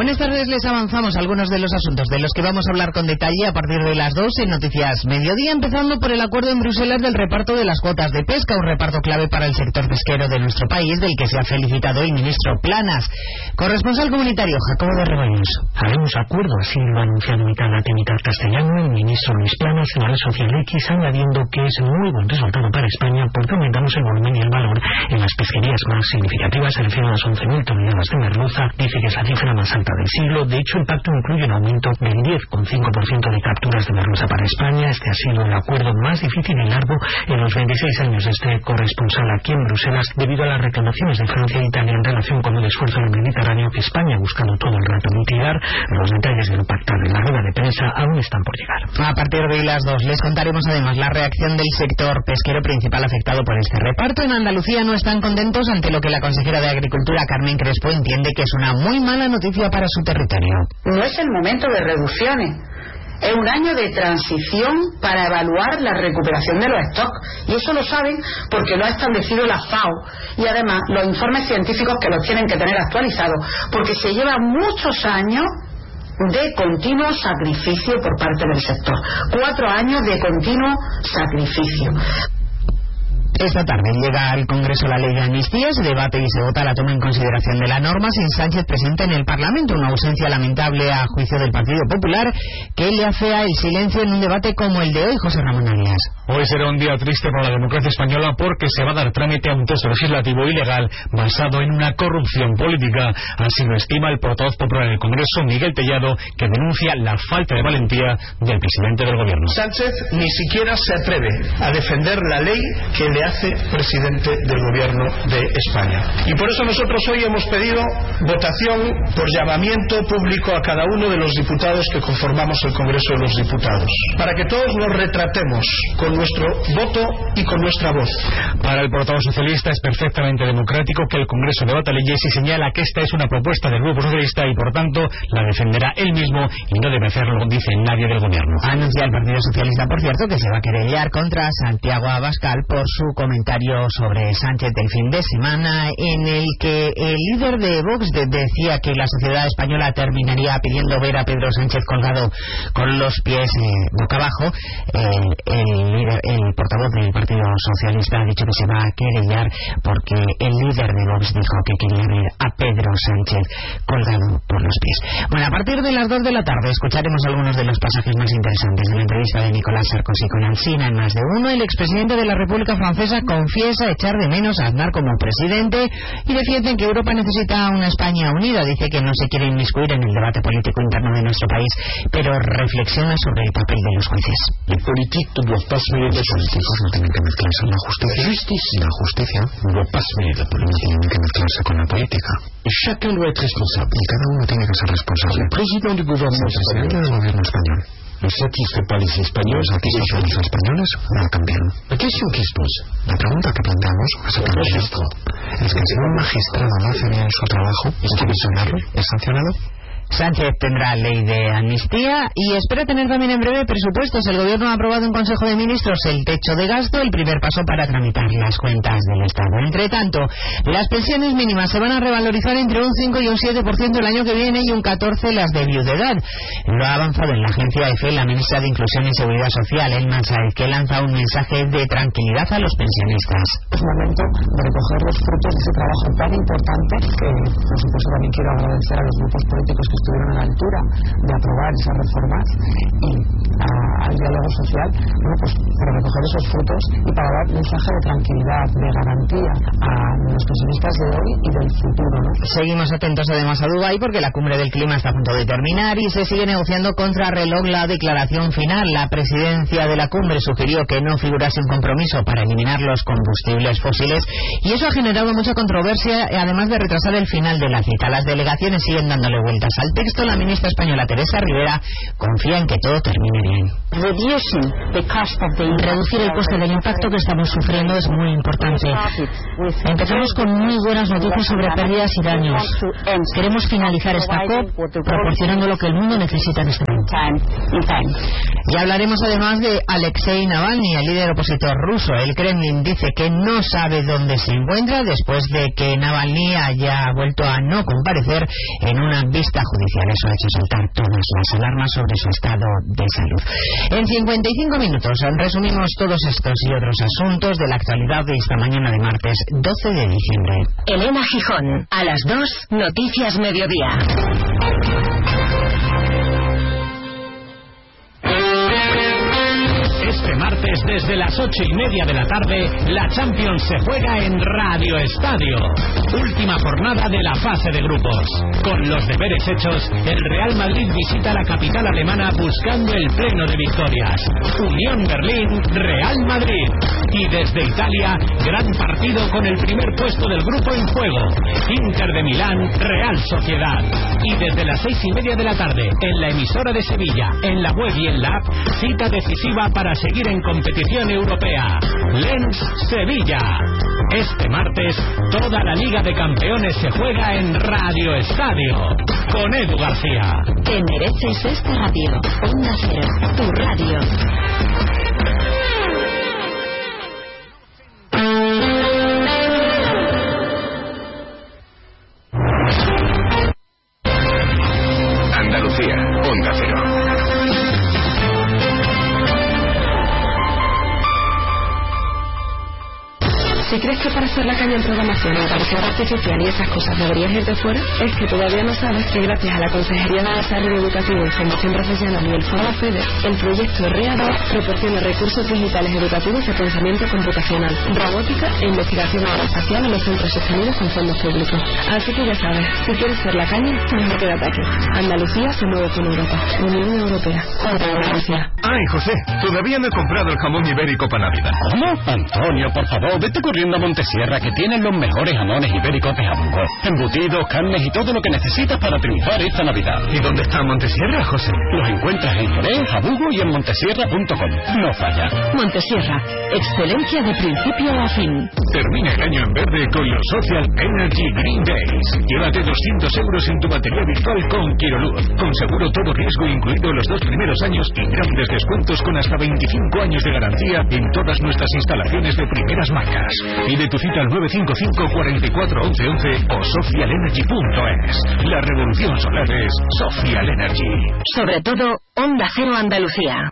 Buenas tardes, les avanzamos algunos de los asuntos de los que vamos a hablar con detalle a partir de las 2 en Noticias Mediodía, empezando por el acuerdo en Bruselas del reparto de las cuotas de pesca, un reparto clave para el sector pesquero de nuestro país, del que se ha felicitado el ministro Planas. Corresponsal comunitario, Jacobo de Rebaños. Haremos acuerdo, así lo ha anunciado mitad latín, castellano, el ministro Luis Planas en la red social X, añadiendo que es muy buen resultado para España porque aumentamos el volumen y el valor en las pesquerías más significativas, se refiere las 11.000 toneladas de merluza, dice que es la cifra más alta del siglo. De hecho, el pacto incluye un aumento del 10,5% de capturas de merluza para España. Este ha sido el acuerdo más difícil y largo en los 26 años de este corresponsal aquí en Bruselas debido a las reclamaciones de Francia e Italia en relación con el esfuerzo en el Mediterráneo que España ha buscado todo el rato mitigar. Los detalles de lo pactado en la rueda de prensa aún están por llegar. A partir de las dos les contaremos además la reacción del sector pesquero principal afectado por este reparto. En Andalucía no están contentos ante lo que la consejera de Agricultura, Carmen Crespo, entiende que es una muy mala noticia para su territorio. No es el momento de reducciones. Es un año de transición para evaluar la recuperación de los stocks. Y eso lo saben porque lo ha establecido la FAO. Y además los informes científicos que los tienen que tener actualizados. Porque se lleva muchos años de continuo sacrificio por parte del sector. Cuatro años de continuo sacrificio. Esta tarde llega al Congreso la ley de amnistía, se debate y se vota la toma en consideración de la norma sin Sánchez presente en el Parlamento, una ausencia lamentable a juicio del Partido Popular que le afea el silencio en un debate como el de hoy, José Ramón Arias. Hoy será un día triste para la democracia española porque se va a dar trámite a un texto legislativo ilegal basado en una corrupción política. Así lo estima el portavoz popular en el Congreso, Miguel Tellado, que denuncia la falta de valentía del presidente del gobierno. Sánchez ni siquiera se atreve a defender la ley que le hace presidente del gobierno de España. Y por eso nosotros hoy hemos pedido votación por llamamiento público a cada uno de los diputados que conformamos el Congreso de los Diputados, para que todos nos retratemos con nuestro voto y con nuestra voz. Para el portavoz socialista es perfectamente democrático que el Congreso debata leyes y señala que esta es una propuesta del Grupo Socialista y por tanto la defenderá él mismo y no debe hacerlo, dice nadie del gobierno. Anuncia el Partido Socialista, por cierto, que se va a querellar contra Santiago Abascal por su comentario sobre Sánchez del fin de semana en el que el líder de Vox decía que la sociedad española terminaría pidiendo ver a Pedro Sánchez colgado con los pies eh, boca abajo. el el portavoz del Partido Socialista ha dicho que se va a querellar porque el líder de Vox dijo que quería ver a Pedro Sánchez colgado por los pies. Bueno, a partir de las 2 de la tarde escucharemos algunos de los pasajes más interesantes de la entrevista de Nicolás Sarkozy con Alsina en más de uno. El expresidente de la República Francesa confiesa echar de menos a Aznar como presidente y defiende que Europa necesita una España unida. Dice que no se quiere inmiscuir en el debate político interno de nuestro país, pero reflexiona sobre el papel de los jueces. Los políticos no tienen que mezclarse con la justicia. La justicia no tienen que mezclarse con la política. Y cada uno tiene que ser responsable. El presidente del gobierno español no satisface a los españoles, satisface a los españoles, no cambiaron. La cuestión que la pregunta que planteamos es que si un magistrado no hace bien su trabajo, ¿es sancionarlo? ¿Es sancionado? Sánchez tendrá ley de amnistía y espera tener también en breve presupuestos. El Gobierno ha aprobado en Consejo de Ministros el techo de gasto, el primer paso para tramitar las cuentas del Estado. Entre tanto, las pensiones mínimas se van a revalorizar entre un 5 y un 7% el año que viene y un 14% las de viudedad. Lo ha avanzado en la agencia EFE la ministra de Inclusión y Seguridad Social, Elman Saez, que lanza un mensaje de tranquilidad a los pensionistas. Es momento de recoger los frutos de ese trabajo tan importante que, por supuesto, también quiero agradecer a los grupos políticos que estuvieron a la altura de aprobar esas reformas y al diálogo social, bueno, pues para recoger esos frutos y para dar mensaje de tranquilidad, de garantía a los pensionistas de hoy y del futuro. Seguimos atentos además a Dubái porque la cumbre del clima está a punto de terminar y se sigue negociando contra reloj la declaración final. La presidencia de la cumbre sugirió que no figurase un compromiso para eliminar los combustibles fósiles y eso ha generado mucha controversia, además de retrasar el final de la cita. Las delegaciones siguen dándole vueltas al texto. La ministra española Teresa Rivera confía en que todo termine bien. Reducir el coste del impacto que estamos sufriendo es muy importante. Empezamos con muy buenas noticias sobre pérdidas y daños. Queremos finalizar esta COP proporcionando lo que el mundo necesita en este momento. Y hablaremos además de Alexei Navalny, el líder opositor ruso. El Kremlin dice que no sabe dónde se encuentra después de que Navalny haya vuelto a no comparecer en una vista judicial. Eso ha hecho saltar todas las alarmas sobre su estado de salud. En 55 minutos resumimos todos estos y otros asuntos de la actualidad de esta mañana de martes 12 de diciembre. Elena Gijón, a las 2, Noticias Mediodía. Este martes desde las ocho y media de la tarde, la Champions se juega en Radio Estadio. Última jornada de la fase de grupos. Con los deberes hechos, el Real Madrid visita la capital alemana buscando el pleno de victorias. Unión Berlín, Real Madrid. Y desde Italia, gran partido con el primer puesto del grupo en juego. Inter de Milán, Real Sociedad. Y desde las seis y media de la tarde, en la emisora de Sevilla, en la web y en la app, cita decisiva para seguir en competición europea. Lens Sevilla. Este martes, toda la Liga de Campeones se juega en Radio Estadio. Con Edu García. Te mereces esta radio. Onda Cero, tu radio. Que para hacer la caña en programación, inteligencia artificial y esas cosas deberías irte fuera, es que todavía no sabes que gracias a la Consejería de Desarrollo Educativo y Formación Profesional y el Foro FEDER, el proyecto READOR proporciona recursos digitales educativos de pensamiento computacional, robótica e investigación aeroespacial en los centros sostenidos con fondos públicos. Así que ya sabes, si quieres ser la caña, mejor quédate aquí. Andalucía se mueve con Europa. Unión Europea. Andalucía. Ay, José, todavía no he comprado el jamón ibérico para Navidad. ¿Cómo? Antonio, por favor, vete corriendo a Montesierra que tienen los mejores jamones ibéricos de Jabugo. Embutidos, carnes y todo lo que necesitas para triunfar esta Navidad. ¿Y dónde está Montesierra, José? Los encuentras en Jerez, Jabugo y en montesierra.com. No falla. Montesierra, excelencia de principio a fin. Termina el año en verde con los Social Energy Green Days. Llévate 200 euros en tu batería virtual con Quiroluz. Con seguro todo riesgo incluido los dos primeros años y grandes descuentos con hasta 25 años de garantía en todas nuestras instalaciones de primeras marcas. Pide tu cita al 955 44 11 11 o socialenergy.es. La revolución solar es Social Energy. Sobre todo, Onda Cero Andalucía.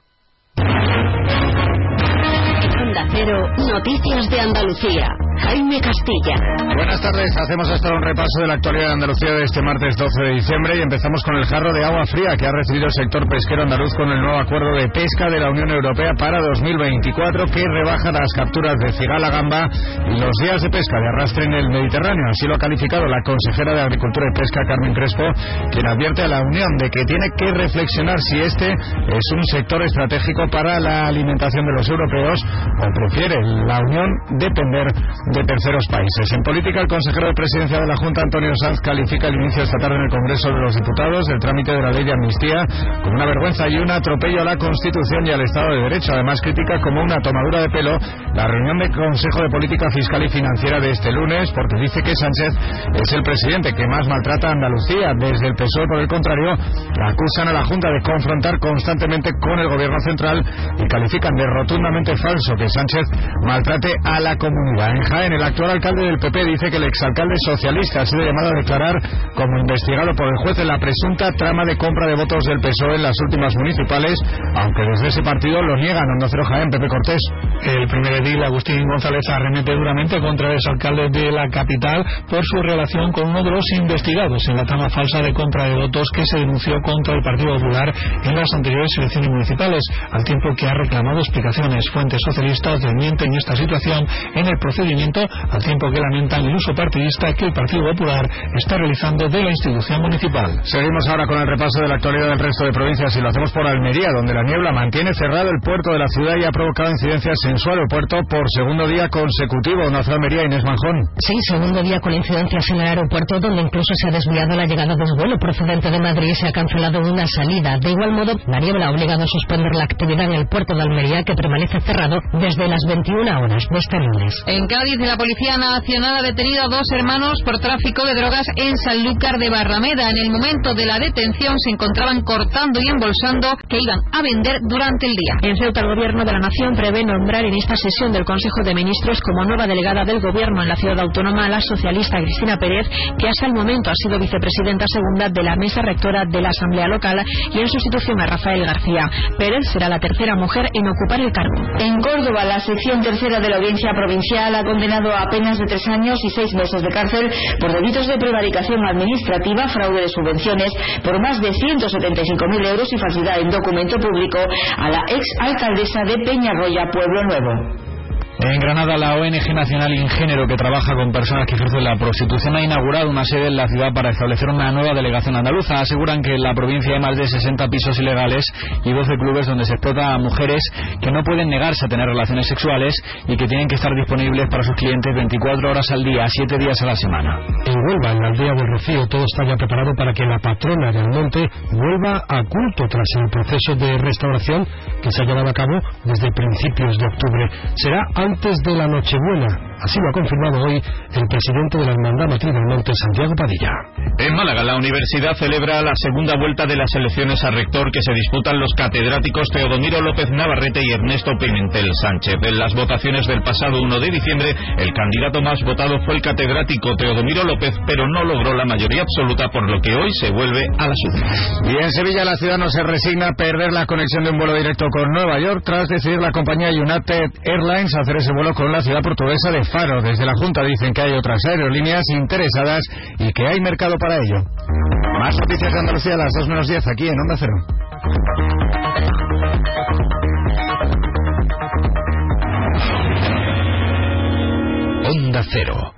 Cero, Noticias de Andalucía. Jaime Castilla. Buenas tardes, hacemos hasta un repaso de la actualidad de Andalucía de este martes 12 de diciembre y empezamos con el jarro de agua fría que ha recibido el sector pesquero andaluz con el nuevo acuerdo de pesca de la Unión Europea para 2024 que rebaja las capturas de cigala gamba y los días de pesca de arrastre en el Mediterráneo. Así lo ha calificado la consejera de Agricultura y Pesca, Carmen Crespo, quien advierte a la Unión de que tiene que reflexionar si este es un sector estratégico para la alimentación de los europeos o prefiere la Unión depender de terceros países. En política, el consejero de presidencia de la Junta, Antonio Sanz, califica el inicio esta tarde en el Congreso de los Diputados del trámite de la ley de amnistía como una vergüenza y un atropello a la Constitución y al Estado de Derecho. Además, critica como una tomadura de pelo la reunión del Consejo de Política Fiscal y Financiera de este lunes, porque dice que Sánchez es el presidente que más maltrata a Andalucía. Desde el PSOE, por el contrario, acusan a la Junta de confrontar constantemente con el Gobierno central y califican de rotundamente falso que Sánchez maltrate a la comunidad. En Jaén. El actual alcalde del PP dice que el exalcalde socialista ha sido llamado a declarar como investigado por el juez en la presunta trama de compra de votos del PSOE en las últimas municipales, aunque desde ese partido lo niegan. Onda Cero Jaén, Pepe Cortés. El primer edil, Agustín González, arremete duramente contra el exalcalde de la capital por su relación con uno de los investigados en la trama falsa de compra de votos que se denunció contra el Partido Popular en las anteriores elecciones municipales, al tiempo que ha reclamado explicaciones. Fuentes socialistas desmienten esta situación en el procedimiento, al tiempo que lamentan el uso partidista que el Partido Popular está realizando de la institución municipal. Seguimos ahora con el repaso de la actualidad del resto de provincias y lo hacemos por Almería, donde la niebla mantiene cerrado el puerto de la ciudad y ha provocado incidencias en su aeropuerto por segundo día consecutivo. Una Almería, Inés Manjón. Sí, segundo día con incidencias en el aeropuerto, donde incluso se ha desviado la llegada de un vuelo procedente de Madrid y se ha cancelado una salida. De igual modo, la niebla ha obligado a suspender la actividad en el puerto de Almería, que permanece cerrado desde las 21 horas de este lunes. En Cádiz, la Policía Nacional ha detenido a dos hermanos por tráfico de drogas en Sanlúcar de Barrameda. En el momento de la detención se encontraban cortando y embolsando que iban a vender durante el día. En Ceuta, el Gobierno de la Nación prevé nombrar en esta sesión del Consejo de Ministros como nueva delegada del Gobierno en la ciudad autónoma a la socialista Cristina Pérez, que hasta el momento ha sido vicepresidenta segunda de la mesa rectora de la Asamblea Local y en sustitución a Rafael García. Pérez será la tercera mujer en ocupar el cargo. En Córdoba, la sección tercera de la Audiencia Provincial ha condenado a penas de tres años y seis meses de cárcel por delitos de prevaricación administrativa, fraude de subvenciones por más de 175.000 euros y falsedad en documento público a la ex alcaldesa de Peñarroya, Pueblo Nuevo. En Granada, la ONG Nacional Ingénero, que trabaja con personas que ejercen la prostitución, ha inaugurado una sede en la ciudad para establecer una nueva delegación andaluza. Aseguran que en la provincia hay más de 60 pisos ilegales y 12 clubes donde se explota a mujeres que no pueden negarse a tener relaciones sexuales y que tienen que estar disponibles para sus clientes 24 horas al día, 7 días a la semana. En Huelva, en la aldea del Rocío, todo está ya preparado para que la patrona del monte vuelva a culto tras el proceso de restauración que se ha llevado a cabo desde principios de octubre. Será antes de la Nochebuena. Así lo ha confirmado hoy el presidente de la Hermandad Matriz del Monte, Santiago Padilla. En Málaga, la universidad celebra la segunda vuelta de las elecciones a rector que se disputan los catedráticos Teodomiro López Navarrete y Ernesto Pimentel Sánchez. En las votaciones del pasado 1 de diciembre, el candidato más votado fue el catedrático Teodomiro López, pero no logró la mayoría absoluta, por lo que hoy se vuelve a las urnas. Y en Sevilla, la ciudad no se resigna a perder la conexión de un vuelo directo con Nueva York tras decidir la compañía United Airlines hacer ese vuelo con la ciudad portuguesa de Faro. Desde la Junta dicen que hay otras aerolíneas interesadas y que hay mercado para ello. Más noticias de Andalucía a las 2 menos 10 aquí en Onda Cero. Onda Cero.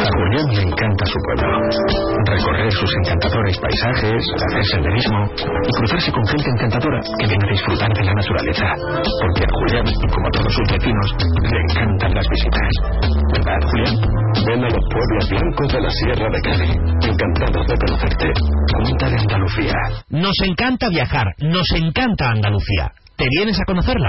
A Julián le encanta su pueblo. Recorrer sus encantadores paisajes, hacer senderismo y cruzarse con gente encantadora que viene a disfrutar de la naturaleza. Porque a Julián, como a todos sus vecinos, le encantan las visitas. ¿Verdad, Julián? Ven a los pueblos blancos de la Sierra de Cádiz. Encantados de conocerte. Junta de Andalucía. Nos encanta viajar, nos encanta Andalucía. ¿Te vienes a conocerla?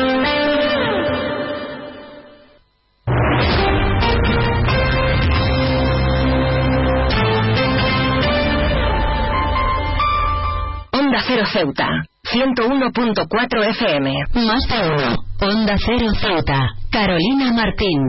Onda Cero Ceuta, 101.4 FM. Más de uno. Onda Cero Ceuta, Carolina Martín.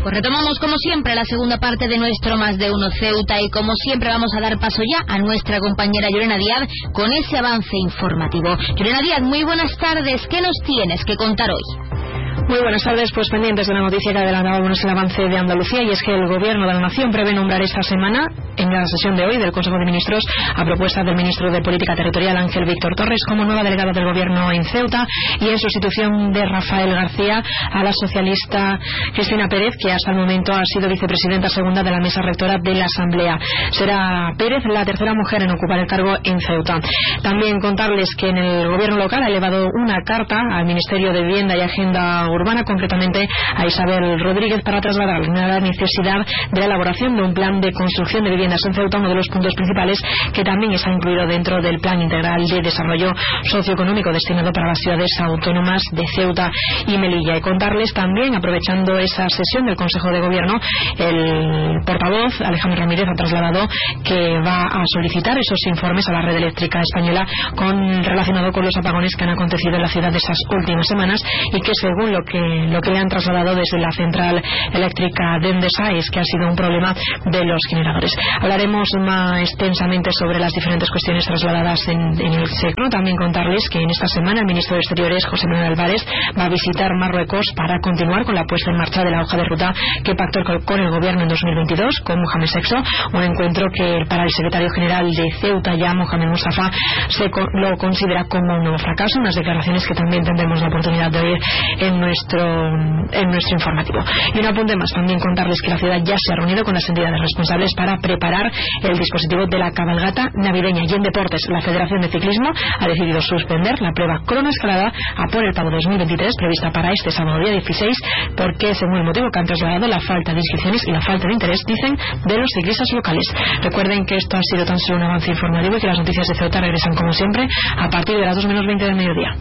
Pues retomamos como siempre la segunda parte de nuestro Más de Uno Ceuta y como siempre vamos a dar paso ya a nuestra compañera Llorena Díaz con ese avance informativo. Llorena Díaz, muy buenas tardes. ¿Qué nos tienes que contar hoy? Muy buenas tardes, pues pendientes de la noticia que adelantábamos el avance de Andalucía y es que el Gobierno de la Nación prevé nombrar esta semana, en la sesión de hoy del Consejo de Ministros, a propuesta del Ministro de Política Territorial Ángel Víctor Torres como nueva delegada del Gobierno en Ceuta y en sustitución de Rafael García a la socialista Cristina Pérez, que hasta el momento ha sido vicepresidenta segunda de la mesa rectora de la Asamblea. Será Pérez la tercera mujer en ocupar el cargo en Ceuta. También contarles que en el Gobierno local ha elevado una carta al Ministerio de Vivienda y Agenda Urbana, concretamente a Isabel Rodríguez, para trasladar la necesidad de la elaboración de un plan de construcción de viviendas en Ceuta, uno de los puntos principales que también está incluido dentro del Plan Integral de Desarrollo Socioeconómico destinado para las ciudades autónomas de Ceuta y Melilla. Y contarles también, aprovechando esa sesión del Consejo de Gobierno, el portavoz Alejandro Ramírez ha trasladado que va a solicitar esos informes a la red eléctrica española con, relacionado con los apagones que han acontecido en la ciudad de esas últimas semanas y que según lo que, lo que le han trasladado desde la central eléctrica de Endesa es que ha sido un problema de los generadores. Hablaremos más extensamente sobre las diferentes cuestiones trasladadas en, el sector. También contarles que en esta semana el ministro de Exteriores, José Manuel Álvarez, va a visitar Marruecos para continuar con la puesta en marcha de la hoja de ruta que pactó con el gobierno en 2022 con Mohamed VI, un encuentro que para el secretario general de Ceuta ya, Mohamed Mustafa, se lo considera como un nuevo fracaso, unas declaraciones que también tendremos la oportunidad de oír en nuestro, en nuestro informativo. Y un apunte más, también contarles que la ciudad ya se ha reunido con las entidades responsables para preparar el dispositivo de la cabalgata navideña. Y en deportes, la Federación de Ciclismo ha decidido suspender la prueba cronoescalada a por el Pavo 2023 prevista para este sábado día 16 porque, según el motivo que han trasladado, la falta de inscripciones y la falta de interés, dicen, de los ciclistas locales. Recuerden que esto ha sido tan solo un avance informativo y que las noticias de Ceuta regresan, como siempre, a partir de las 2 menos 20 del mediodía.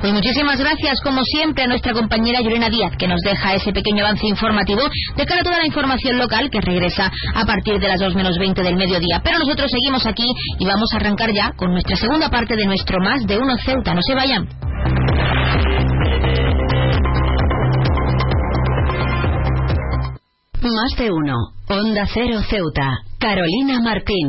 Pues muchísimas gracias, como siempre, a nuestra compañera Yurena Díaz, que nos deja ese pequeño avance informativo de cara a toda la información local que regresa a partir de las 2 menos 20 del mediodía. Pero nosotros seguimos aquí y vamos a arrancar ya con nuestra segunda parte de nuestro Más de Uno Ceuta. No se vayan. Más de uno. Onda Cero Ceuta. Carolina Martín.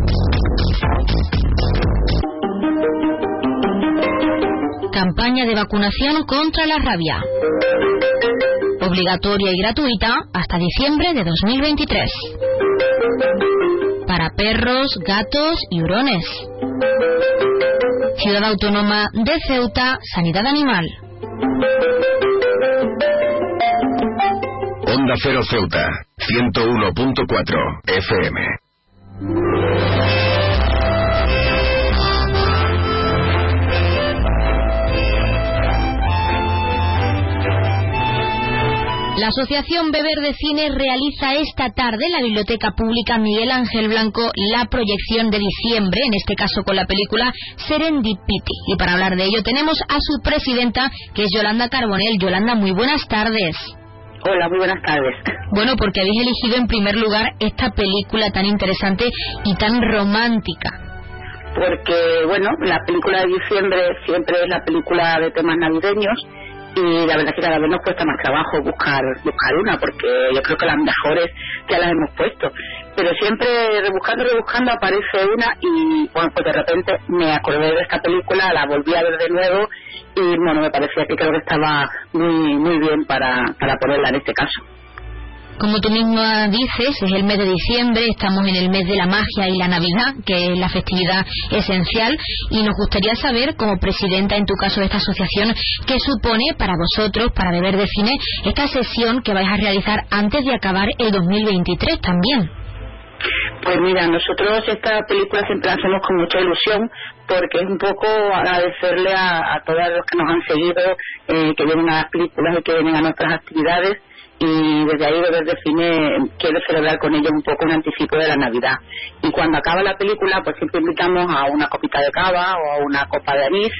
Campaña de vacunación contra la rabia. Obligatoria y gratuita hasta diciembre de 2023. Para perros, gatos y hurones. Ciudad Autónoma de Ceuta, Sanidad Animal. Onda Cero Ceuta, 101.4 FM. La Asociación Beber de Cine realiza esta tarde en la Biblioteca Pública Miguel Ángel Blanco la proyección de diciembre, en este caso con la película Serendipity. Y para hablar de ello tenemos a su presidenta, que es Yolanda Carbonell. Yolanda, muy buenas tardes. Hola, muy buenas tardes. Bueno, porque habéis elegido en primer lugar esta película tan interesante y tan romántica. Porque, bueno, la película de diciembre siempre es la película de temas navideños y la verdad es que cada vez nos cuesta más trabajo buscar buscar una porque yo creo que las mejores ya las hemos puesto. Pero siempre rebuscando rebuscando aparece una y bueno pues de repente me acordé de esta película la volví a ver de nuevo y bueno me parecía que creo que estaba muy muy bien para para ponerla en este caso como tú misma dices, es el mes de diciembre, estamos en el mes de la magia y la Navidad, que es la festividad esencial, y nos gustaría saber, como presidenta en tu caso de esta asociación, qué supone para vosotros, para Beber de Cine, esta sesión que vais a realizar antes de acabar el 2023 también. Pues mira, nosotros esta película siempre la hacemos con mucha ilusión porque es un poco agradecerle a, a todos los que nos han seguido, eh, que vienen a las películas y que vienen a nuestras actividades y desde ahí desde cine quiero celebrar con ellos un poco un anticipo de la Navidad. Y cuando acaba la película, pues siempre invitamos a una copita de cava o a una copa de anís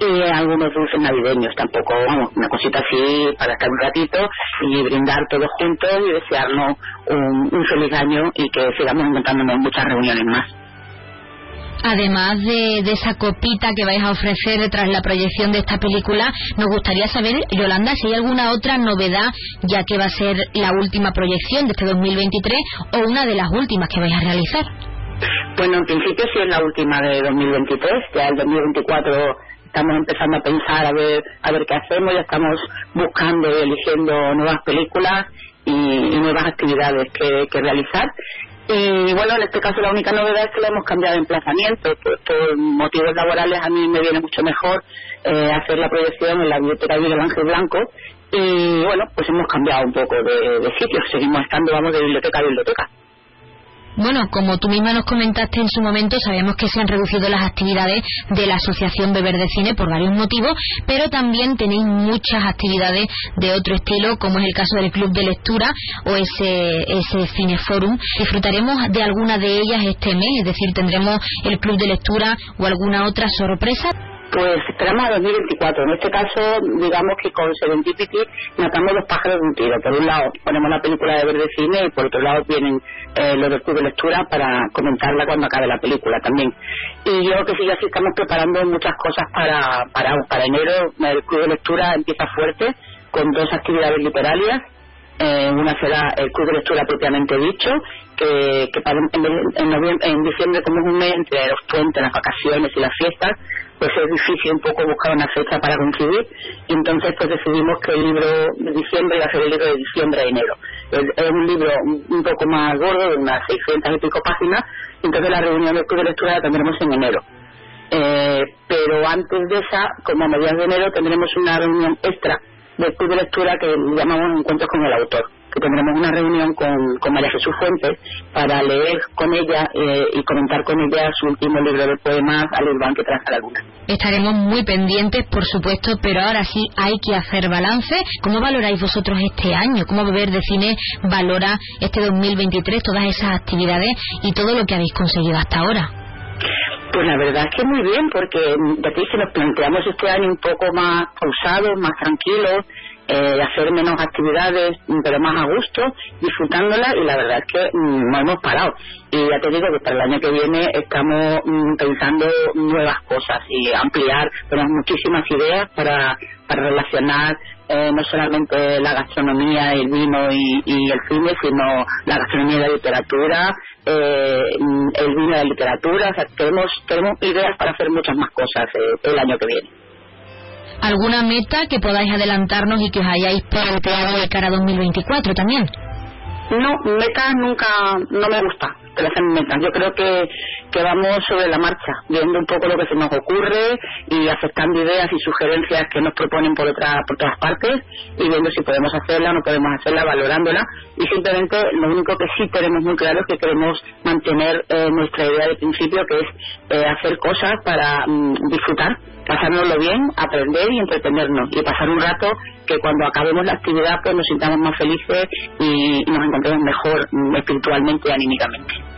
y algunos dulces navideños. Tampoco, vamos, una cosita así para estar un ratito y brindar todos juntos y desearnos un, un feliz año y que sigamos encontrándonos muchas reuniones más además de, esa copita que vais a ofrecer tras la proyección de esta película, nos gustaría saber, Yolanda, si hay alguna otra novedad, ya que va a ser la última proyección de este 2023 o una de las últimas que vais a realizar. Bueno, en principio sí es la última de 2023, ya el 2024 estamos empezando a pensar a ver a ver qué hacemos, ya estamos buscando y eligiendo nuevas películas y, nuevas actividades que realizar y bueno, en este caso la única novedad es que le hemos cambiado de emplazamiento. Por, motivos laborales a mí me viene mucho mejor eh, hacer la proyección en la biblioteca de Ángel Blanco. Y bueno, pues hemos cambiado un poco de, de sitio. Seguimos estando, vamos, de biblioteca a biblioteca. Bueno, como tú misma nos comentaste en su momento, sabemos que se han reducido las actividades de la Asociación Beber de Cine por varios motivos, pero también tenéis muchas actividades de otro estilo, como es el caso del Club de Lectura o ese, ese Cineforum. Disfrutaremos de alguna de ellas este mes, es decir, tendremos el Club de Lectura o alguna otra sorpresa. Pues esperamos a 2024. En este caso, digamos que con Serendipity matamos los pájaros de un tiro. Por un lado, ponemos la película de Verde Cine y por otro lado vienen eh, los del club de lectura para comentarla cuando acabe la película también. Y yo que sí, así estamos preparando muchas cosas para, para, para enero. El club de lectura empieza fuerte con dos actividades literarias eh, una será el club de lectura propiamente dicho, que, que para, en, en, diciembre, como es un mes entre los puentes, las vacaciones y las fiestas, pues es difícil un poco buscar una fecha para coincidir. Y entonces pues decidimos que el libro de diciembre iba a ser el libro de diciembre a enero. Es, un libro un poco más gordo, de unas 600 y pico páginas, entonces la reunión del club de lectura la tendremos en enero. Eh, pero antes de esa, como a mediados de enero, tendremos una reunión extra del club de lectura que llamamos Encuentros con el Autor que tendremos una reunión con, con María Jesús Fuentes para leer con ella eh, y comentar con ella su último libro de poemas, Al Urbán que traza la luna. Estaremos muy pendientes, por supuesto, pero ahora sí hay que hacer balance. ¿Cómo valoráis vosotros este año? ¿Cómo Beber de Cine valora este 2023, todas esas actividades y todo lo que habéis conseguido hasta ahora? Pues la verdad es que muy bien, porque de aquí se nos planteamos este año un poco más pausados, más tranquilos, eh, hacer menos actividades, pero más a gusto, disfrutándolas y la verdad es que mm, no hemos parado. Y ya te digo que para el año que viene estamos mm, pensando nuevas cosas y ampliar, tenemos muchísimas ideas para, para relacionar eh, no solamente la gastronomía, el vino y, el cine, sino la gastronomía y la literatura, eh, el vino y la literatura. O sea, tenemos, tenemos ideas para hacer muchas más cosas eh, el año que viene. ¿Alguna meta que podáis adelantarnos y que os hayáis planteado de cara a 2024 también? No, metas nunca, no me gusta que hacen metas. Yo creo que, que vamos sobre la marcha, viendo un poco lo que se nos ocurre y aceptando ideas y sugerencias que nos proponen por, otra, por todas partes y viendo si podemos hacerla o no podemos hacerla, valorándola. Y simplemente lo único que sí tenemos muy claro es que queremos mantener eh, nuestra idea de principio, que es eh, hacer cosas para mm, disfrutar, pasárnoslo bien, aprender y entretenernos y pasar un rato que cuando acabemos la actividad pues nos sintamos más felices y, nos encontremos mejor mm, espiritualmente y anímicamente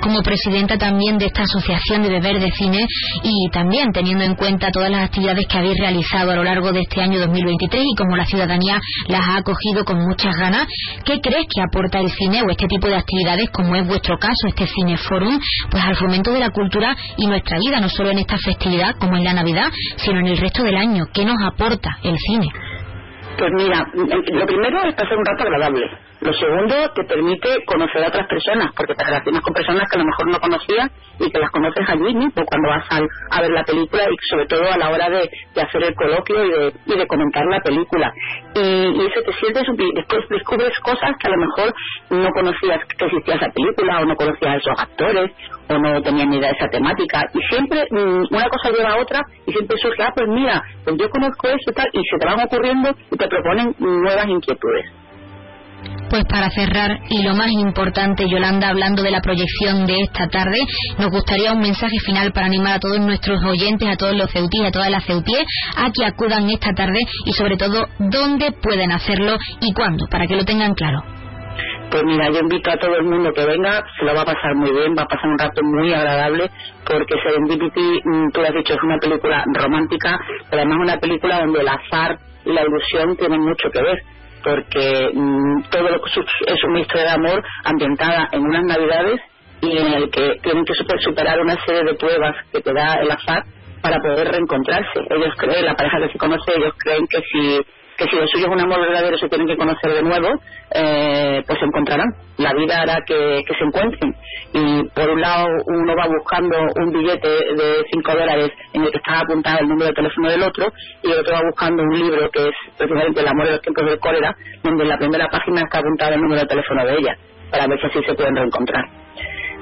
como presidenta también de esta asociación de beber de cine y también teniendo en cuenta todas las actividades que habéis realizado a lo largo de este año 2023 y como la ciudadanía las ha acogido con muchas ganas, ¿qué crees que aporta el cine o este tipo de actividades como es vuestro caso, este Cineforum, pues al fomento de la cultura y nuestra vida, no solo en esta festividad como en la Navidad, sino en el resto del año? ¿Qué nos aporta el cine? Pues mira, lo primero es pasar un rato agradable. Lo segundo, te permite conocer a otras personas, porque te relacionas con personas que a lo mejor no conocías y que las conoces allí mismo cuando vas a, ver la película y sobre todo a la hora de, hacer el coloquio y de, y de comentar la película. Y, y, eso te sientes, después descubres cosas que a lo mejor no conocías que existía esa película o no conocías a esos actores o no tenías ni idea de esa temática. Y siempre mm, una cosa lleva a otra y siempre surge, ah, pues mira, pues yo conozco eso y tal, y se te van ocurriendo y te proponen nuevas inquietudes. Pues para cerrar, y lo más importante, Yolanda, hablando de la proyección de esta tarde, nos gustaría un mensaje final para animar a todos nuestros oyentes, a todos los ceutíes, a todas las ceutíes, a que acudan esta tarde y sobre todo dónde pueden hacerlo y cuándo, para que lo tengan claro. Pues mira, yo invito a todo el mundo que venga, se lo va a pasar muy bien, va a pasar un rato muy agradable, porque Serendipity, mm, tú lo has dicho, es una película romántica, pero además una película donde el azar y la ilusión tienen mucho que ver porque mm, todo lo que es una historia de amor ambientada en unas navidades y en el que tienen que superar una serie de pruebas que te da el azar para poder reencontrarse. Ellos creen, la pareja que se conoce, ellos creen que si que si lo suyo es un amor verdadero se tienen que conocer de nuevo, eh, pues se encontrarán. La vida hará que, se encuentren. Y por un lado uno va buscando un billete de 5 dólares en el que está apuntado el número de teléfono del otro y el otro va buscando un libro que es precisamente El amor de los tiempos del cólera, donde en la primera página está apuntado el número de teléfono de ella, para ver si así se pueden reencontrar.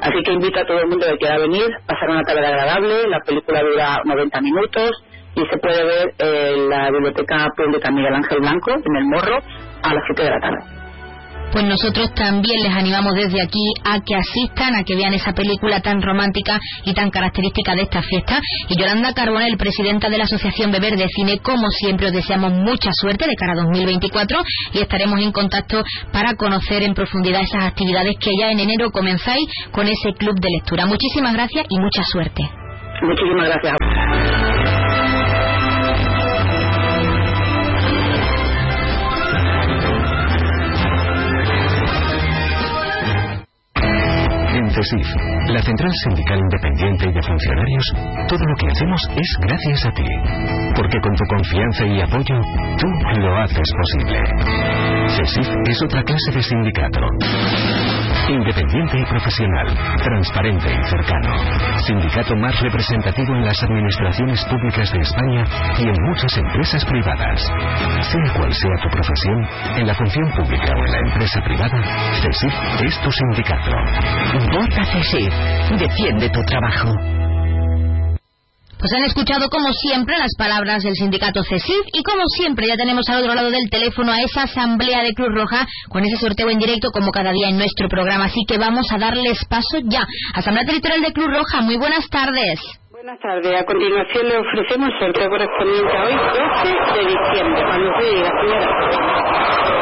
Así que invito a todo el mundo que quiera venir, pasar una tarde agradable, la película dura 90 minutos, y se puede ver en la biblioteca pública Miguel Ángel Blanco, en el Morro, a las 7 de la tarde pues nosotros también les animamos desde aquí a que asistan, a que vean esa película tan romántica y tan característica de esta fiesta. Y Yolanda Carbonell, presidenta de la Asociación Beber de Cine, como siempre os deseamos mucha suerte de cara a 2024 y estaremos en contacto para conocer en profundidad esas actividades que ya en enero comenzáis con ese club de lectura. Muchísimas gracias y mucha suerte. Muchísimas gracias. CESIF, la Central Sindical Independiente y de Funcionarios, todo lo que hacemos es gracias a ti. Porque con tu confianza y apoyo, tú lo haces posible. CESIF es otra clase de sindicato. Independiente y profesional, transparente y cercano. Sindicato más representativo en las administraciones públicas de España y en muchas empresas privadas. Sea cual sea tu profesión, en la función pública o en la empresa privada, CESIF es tu sindicato. Vota CESIF. Defiende tu trabajo. Pues han escuchado como siempre las palabras del sindicato CESIF y como siempre ya tenemos al otro lado del teléfono a esa asamblea de Cruz Roja con ese sorteo en directo como cada día en nuestro programa. Así que vamos a darles paso ya. Asamblea Territorial de Cruz Roja, muy buenas tardes. Buenas tardes. A continuación le ofrecemos el sorteo correspondiente a hoy, 12 de diciembre. Cuando se diga, señora.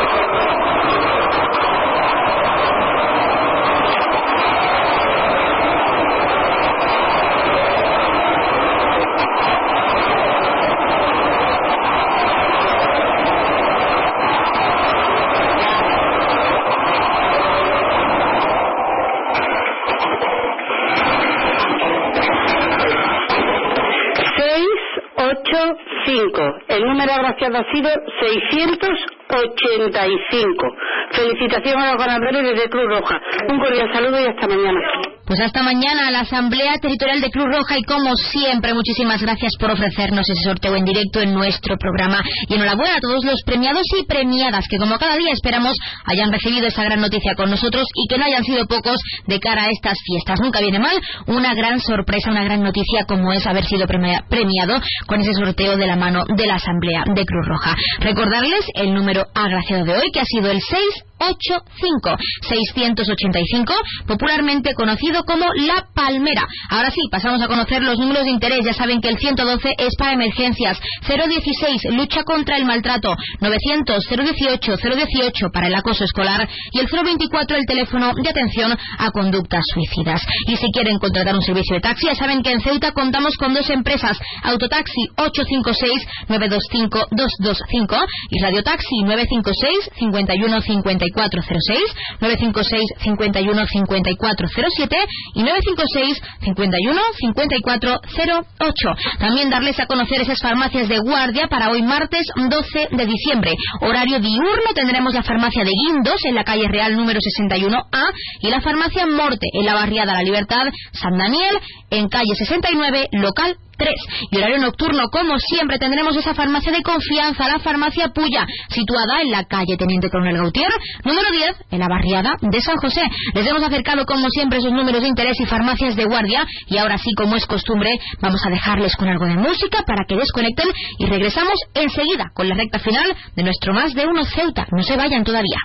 El número agraciado ha sido 685. Felicitaciones a los ganadores desde Cruz Roja. Un cordial saludo y hasta mañana. Pues hasta mañana a la Asamblea Territorial de Cruz Roja y como siempre muchísimas gracias por ofrecernos ese sorteo en directo en nuestro programa y enhorabuena a todos los premiados y premiadas que como cada día esperamos hayan recibido esa gran noticia con nosotros y que no hayan sido pocos de cara a estas fiestas. Nunca viene mal una gran sorpresa, una gran noticia como es haber sido premiado con ese sorteo de la mano de la Asamblea de Cruz Roja. Recordarles el número agraciado de hoy que ha sido el 6 85 685, popularmente conocido como La Palmera. Ahora sí, pasamos a conocer los números de interés. Ya saben que el 112 es para emergencias, 016 lucha contra el maltrato, 900 018 018 para el acoso escolar y el 024 el teléfono de atención a conductas suicidas. Y si quieren contratar un servicio de taxi, ya saben que en Ceuta contamos con dos empresas, Autotaxi 856 925 225 y Radiotaxi 956 51 5406, 956 51 5407 y 956 51 5408. También darles a conocer esas farmacias de guardia para hoy martes 12 de diciembre. Horario diurno tendremos la farmacia de Guindos en la calle Real número 61A y la farmacia Morte en la barriada La Libertad San Daniel en calle 69 local y horario nocturno, como siempre, tendremos esa farmacia de confianza, la farmacia Puya, situada en la calle Teniente Coronel Gautier, número 10, en la barriada de San José. Les hemos acercado, como siempre, sus números de interés y farmacias de guardia. Y ahora sí, como es costumbre, vamos a dejarles con algo de música para que desconecten y regresamos enseguida con la recta final de nuestro Más de Uno Ceuta. No se vayan todavía.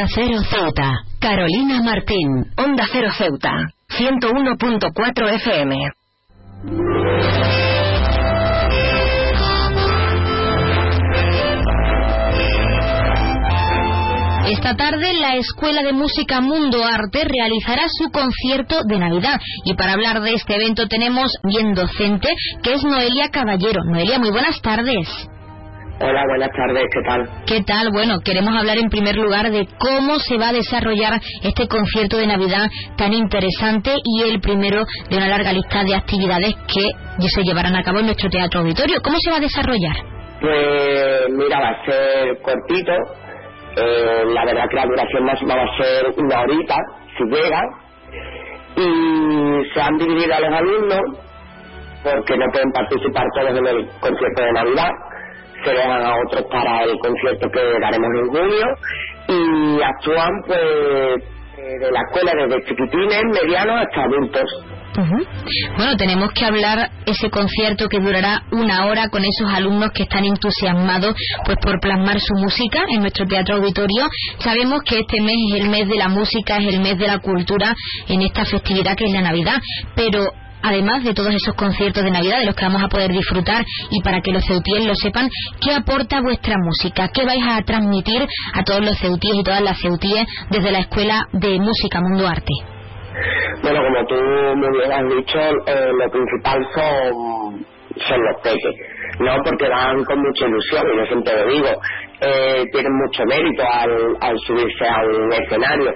Onda Cero Ceuta. Carolina Martín. Onda Cero Ceuta. 101.4 FM. Esta tarde la Escuela de Música Mundo Arte realizará su concierto de Navidad y para hablar de este evento tenemos bien docente que es Noelia Caballero. Noelia, muy buenas tardes. Hola, buenas tardes, ¿qué tal? ¿Qué tal? Bueno, queremos hablar en primer lugar de cómo se va a desarrollar este concierto de Navidad tan interesante y el primero de una larga lista de actividades que se llevarán a cabo en nuestro teatro auditorio. ¿Cómo se va a desarrollar? Pues mira, va a ser cortito, eh, la verdad que la duración máxima va a ser una horita, si llega, y se han dividido a los alumnos porque no pueden participar todos en el concierto de Navidad, dejan a otros para el concierto que daremos en junio y actúan pues eh, de la escuela desde chiquitines, medianos hasta adultos. Bueno, tenemos que hablar ese concierto que durará una hora con esos alumnos que están entusiasmados pues por plasmar su música en nuestro teatro auditorio. Sabemos que este mes es el mes de la música, es el mes de la cultura en esta festividad que es la Navidad, pero además de todos esos conciertos de Navidad de los que vamos a poder disfrutar y para que los ceutíes lo sepan, ¿qué aporta vuestra música? ¿Qué vais a transmitir a todos los ceutíes y todas las ceutíes desde la Escuela de Música Mundo Arte? Bueno, como tú muy bien has dicho, eh, lo principal son, son los peques, ¿no? Porque van con mucha ilusión, y yo siempre lo digo, eh, tienen mucho mérito al, subirse a un escenario.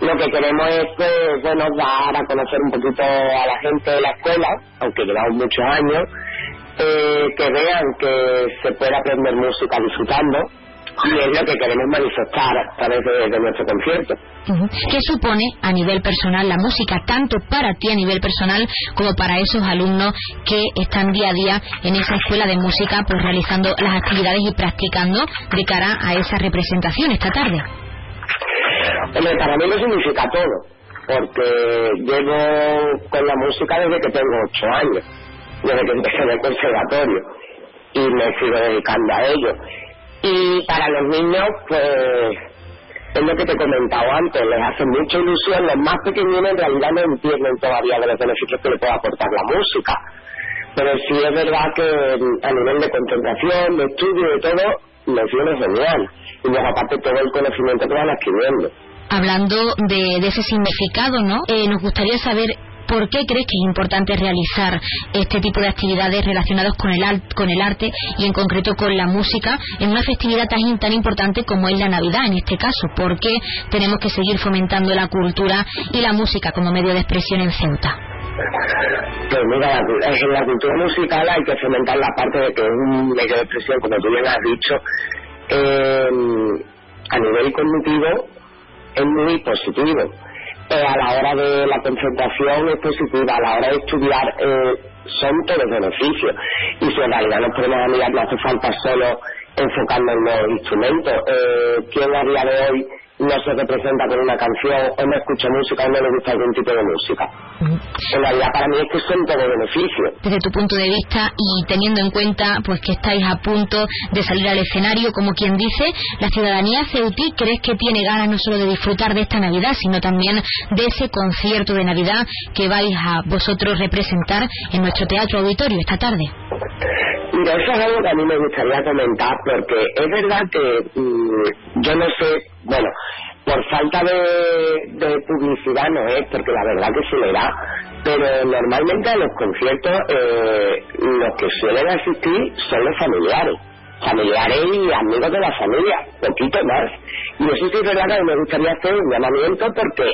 Lo que queremos es, pues, bueno, dar a conocer un poquito a la gente de la escuela, aunque llevamos muchos años, eh, que vean que se puede aprender música disfrutando, y es lo que queremos manifestar a través de, nuestro concierto. ¿Qué supone a nivel personal la música, tanto para ti a nivel personal como para esos alumnos que están día a día en esa escuela de música, pues realizando las actividades y practicando de cara a esa representación esta tarde? para mí no significa todo, porque llevo con la música desde que tengo ocho años, desde que empecé en el conservatorio y me sigo dedicando a ello y para los niños, pues, es lo que te he comentado antes, les hace mucha ilusión. Los más pequeños en realidad no entienden todavía de los beneficios que le puede aportar la música. Pero sí es verdad que a nivel de concentración, de estudio, de todo, les viene genial. Y luego aparte todo el conocimiento que van adquiriendo. Hablando de, de ese significado, ¿no? Eh, nos gustaría saber ¿Por qué crees que es importante realizar este tipo de actividades relacionadas con el, con el arte y en concreto con la música en una festividad tan, tan importante como es la Navidad en este caso? ¿Por qué tenemos que seguir fomentando la cultura y la música como medio de expresión en Ceuta? Pues mira, en la cultura musical hay que fomentar la parte de que es un medio de expresión, como tú bien has dicho, eh, a nivel cognitivo es muy positivo eh, a la hora de la concentración es positiva, a la hora de estudiar eh, son todos beneficios. Y si en realidad nos podemos mirar, no hace falta solo enfocarnos en los instrumentos. Eh, ¿Quién a día de hoy no se representa con una canción o no escucha música o no le gusta algún tipo de música. En realidad para mí es que son todo beneficio. Desde tu punto de vista y teniendo en cuenta pues que estáis a punto de salir al escenario, como quien dice, la ciudadanía ceutí crees que tiene ganas no solo de disfrutar de esta Navidad, sino también de ese concierto de Navidad que vais a vosotros representar en nuestro teatro auditorio esta tarde. Mira, eso es algo que a mí me gustaría comentar porque es verdad que mm, yo no sé bueno, por falta de, publicidad no es, porque la verdad que se le da, pero normalmente a los conciertos eh, los que suelen asistir son los familiares, familiares y amigos de la familia, poquito más. Y eso sí es verdad que me gustaría hacer un llamamiento porque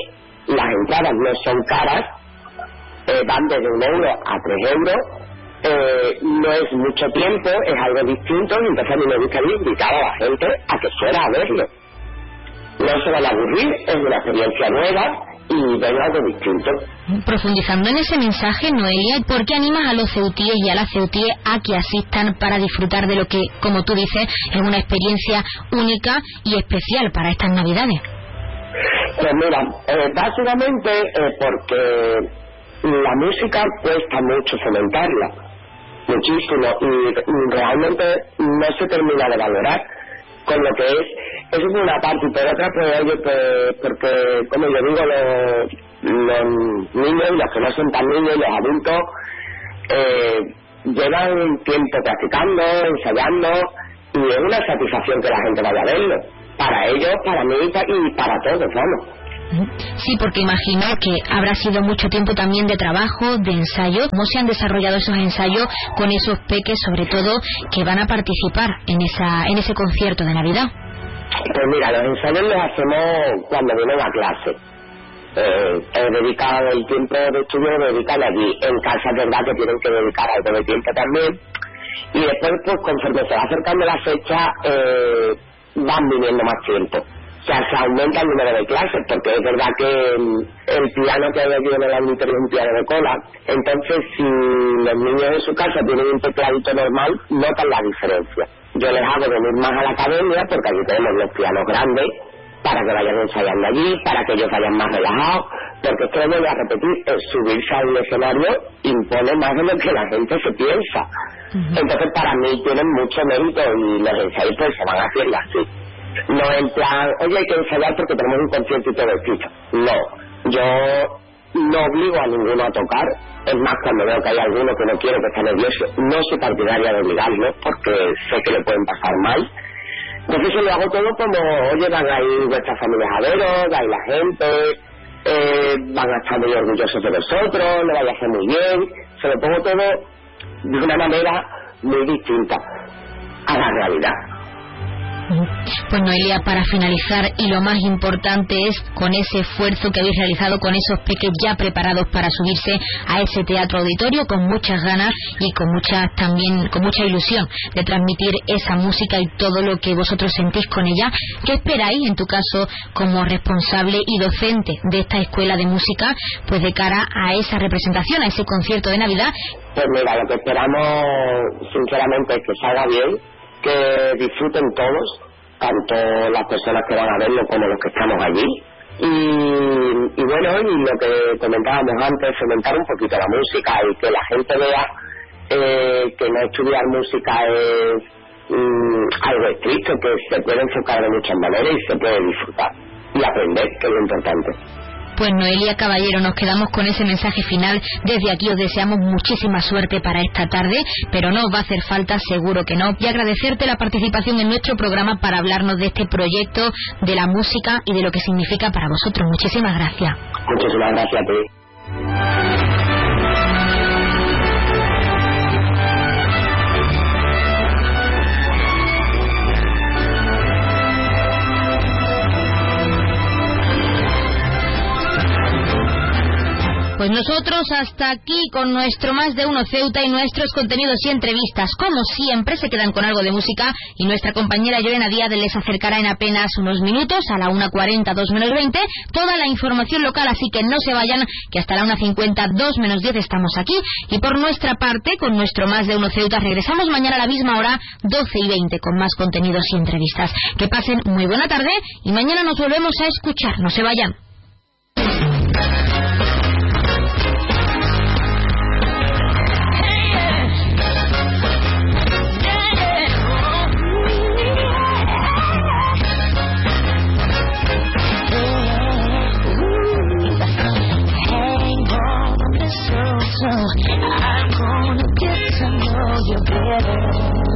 las entradas no son caras, eh, van desde un euro a tres euros, eh, no es mucho tiempo, es algo distinto y entonces a mí me gustaría invitar a la gente a que fuera a verlo no se van a aburrir, es una experiencia nueva y ven algo distinto. Profundizando en ese mensaje, Noelia, ¿por qué animas a los ceutíes y a las ceutíes a que asistan para disfrutar de lo que, como tú dices, es una experiencia única y especial para estas Navidades? Pues mira, eh, básicamente eh, porque la música cuesta mucho fomentarla, muchísimo, y realmente no se termina de valorar con lo que es eso por una parte, y por otra, pues, oye, pues, porque, como yo digo, los, los niños los que no son tan niños, los adultos, eh, llevan tiempo practicando, ensayando, y es una satisfacción que la gente vaya a verlo. Para ellos, para mí y para todos, vamos. Sí, porque imagino que habrá sido mucho tiempo también de trabajo, de ensayo. ¿Cómo se han desarrollado esos ensayos con esos peques, sobre todo, que van a participar en, esa, en ese concierto de Navidad? Pues mira, los ensayos los hacemos cuando vienen a clase. Eh, dedicar el tiempo de estudio lo dedican allí. En casa es verdad que tienen que dedicar algo de tiempo también. Y después, pues conforme se va acercando la fecha, eh, van viniendo más tiempo. O sea, se aumenta el número de clases, porque es verdad que el piano que hay aquí en el auditorio es un piano de cola. Entonces, si los niños en su casa tienen un tecladito normal, notan la diferencia. Yo les hago venir más a la academia, porque aquí tenemos los pianos grandes, para que vayan ensayando allí, para que ellos vayan más relajados, porque es que voy a repetir, subirse a un escenario impone más de lo que la gente se piensa. Entonces para mí tienen mucho mérito y los ensayos pues se van haciendo así. No en plan, oye hay que ensayar porque tenemos un concierto y todo esto. No, yo no obligo a ninguno a tocar, es más cuando veo que hay alguno que no quiere, que está nervioso, no soy partidaria de obligarlo porque sé que le pueden pasar mal entonces yo lo hago todo como, oye, van a ir vuestras familias a veros, va la gente, eh, van a estar muy orgullosos de vosotros, lo vais a hacer muy bien. Se lo pongo todo de una manera muy distinta a la realidad. Pues Noelia, para finalizar, y lo más importante es con ese esfuerzo que habéis realizado con esos peques ya preparados para subirse a ese teatro auditorio con muchas ganas y con mucha también con mucha ilusión de transmitir esa música y todo lo que vosotros sentís con ella. ¿Qué esperáis en tu caso como responsable y docente de esta escuela de música pues de cara a esa representación, a ese concierto de Navidad? Pues mira, lo que esperamos sinceramente es que salga bien que disfruten todos, tanto las personas que van a verlo como los que estamos allí. Y, bueno, y lo que comentábamos antes, fomentar un poquito la música y que la gente vea eh, que no estudiar música es mm, algo estricto, que se puede enfocar de muchas maneras y se puede disfrutar y aprender, que es lo importante. Pues Noelia Caballero, nos quedamos con ese mensaje final. Desde aquí os deseamos muchísima suerte para esta tarde, pero no va a hacer falta, seguro que no. Y agradecerte la participación en nuestro programa para hablarnos de este proyecto, de la música y de lo que significa para vosotros. Muchísimas gracias. Muchísimas gracias a ti. Pues nosotros hasta aquí con nuestro más de uno Ceuta y nuestros contenidos y entrevistas. Como siempre, se quedan con algo de música y nuestra compañera Lorena Díaz les acercará en apenas unos minutos, a la 1.40, 2 menos 20, toda la información local. Así que no se vayan, que hasta la 1.50, 2 menos 10 estamos aquí. Y por nuestra parte, con nuestro más de uno Ceuta, regresamos mañana a la misma hora, 12 y 20, con más contenidos y entrevistas. Que pasen muy buena tarde y mañana nos volvemos a escuchar. No se vayan. I'm gonna get to know you better.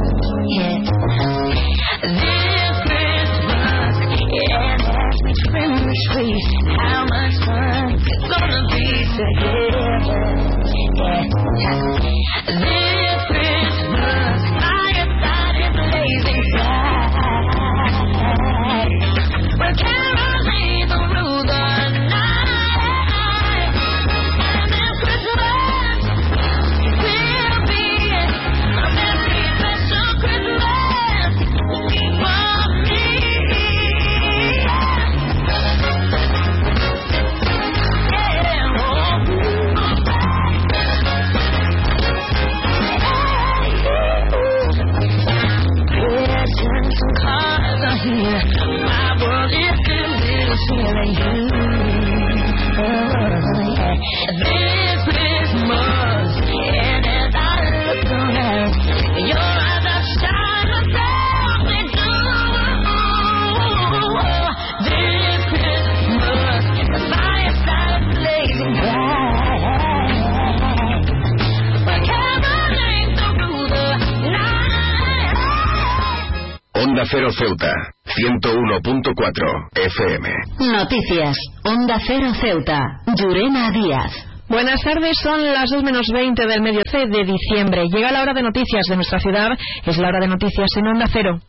Ceuta, 101.4 FM. Noticias. Onda Cero Ceuta. Llurena Díaz. Buenas tardes, son las 2 menos 20 del medio C de diciembre. Llega la hora de noticias de nuestra ciudad, es la hora de noticias en Onda Cero.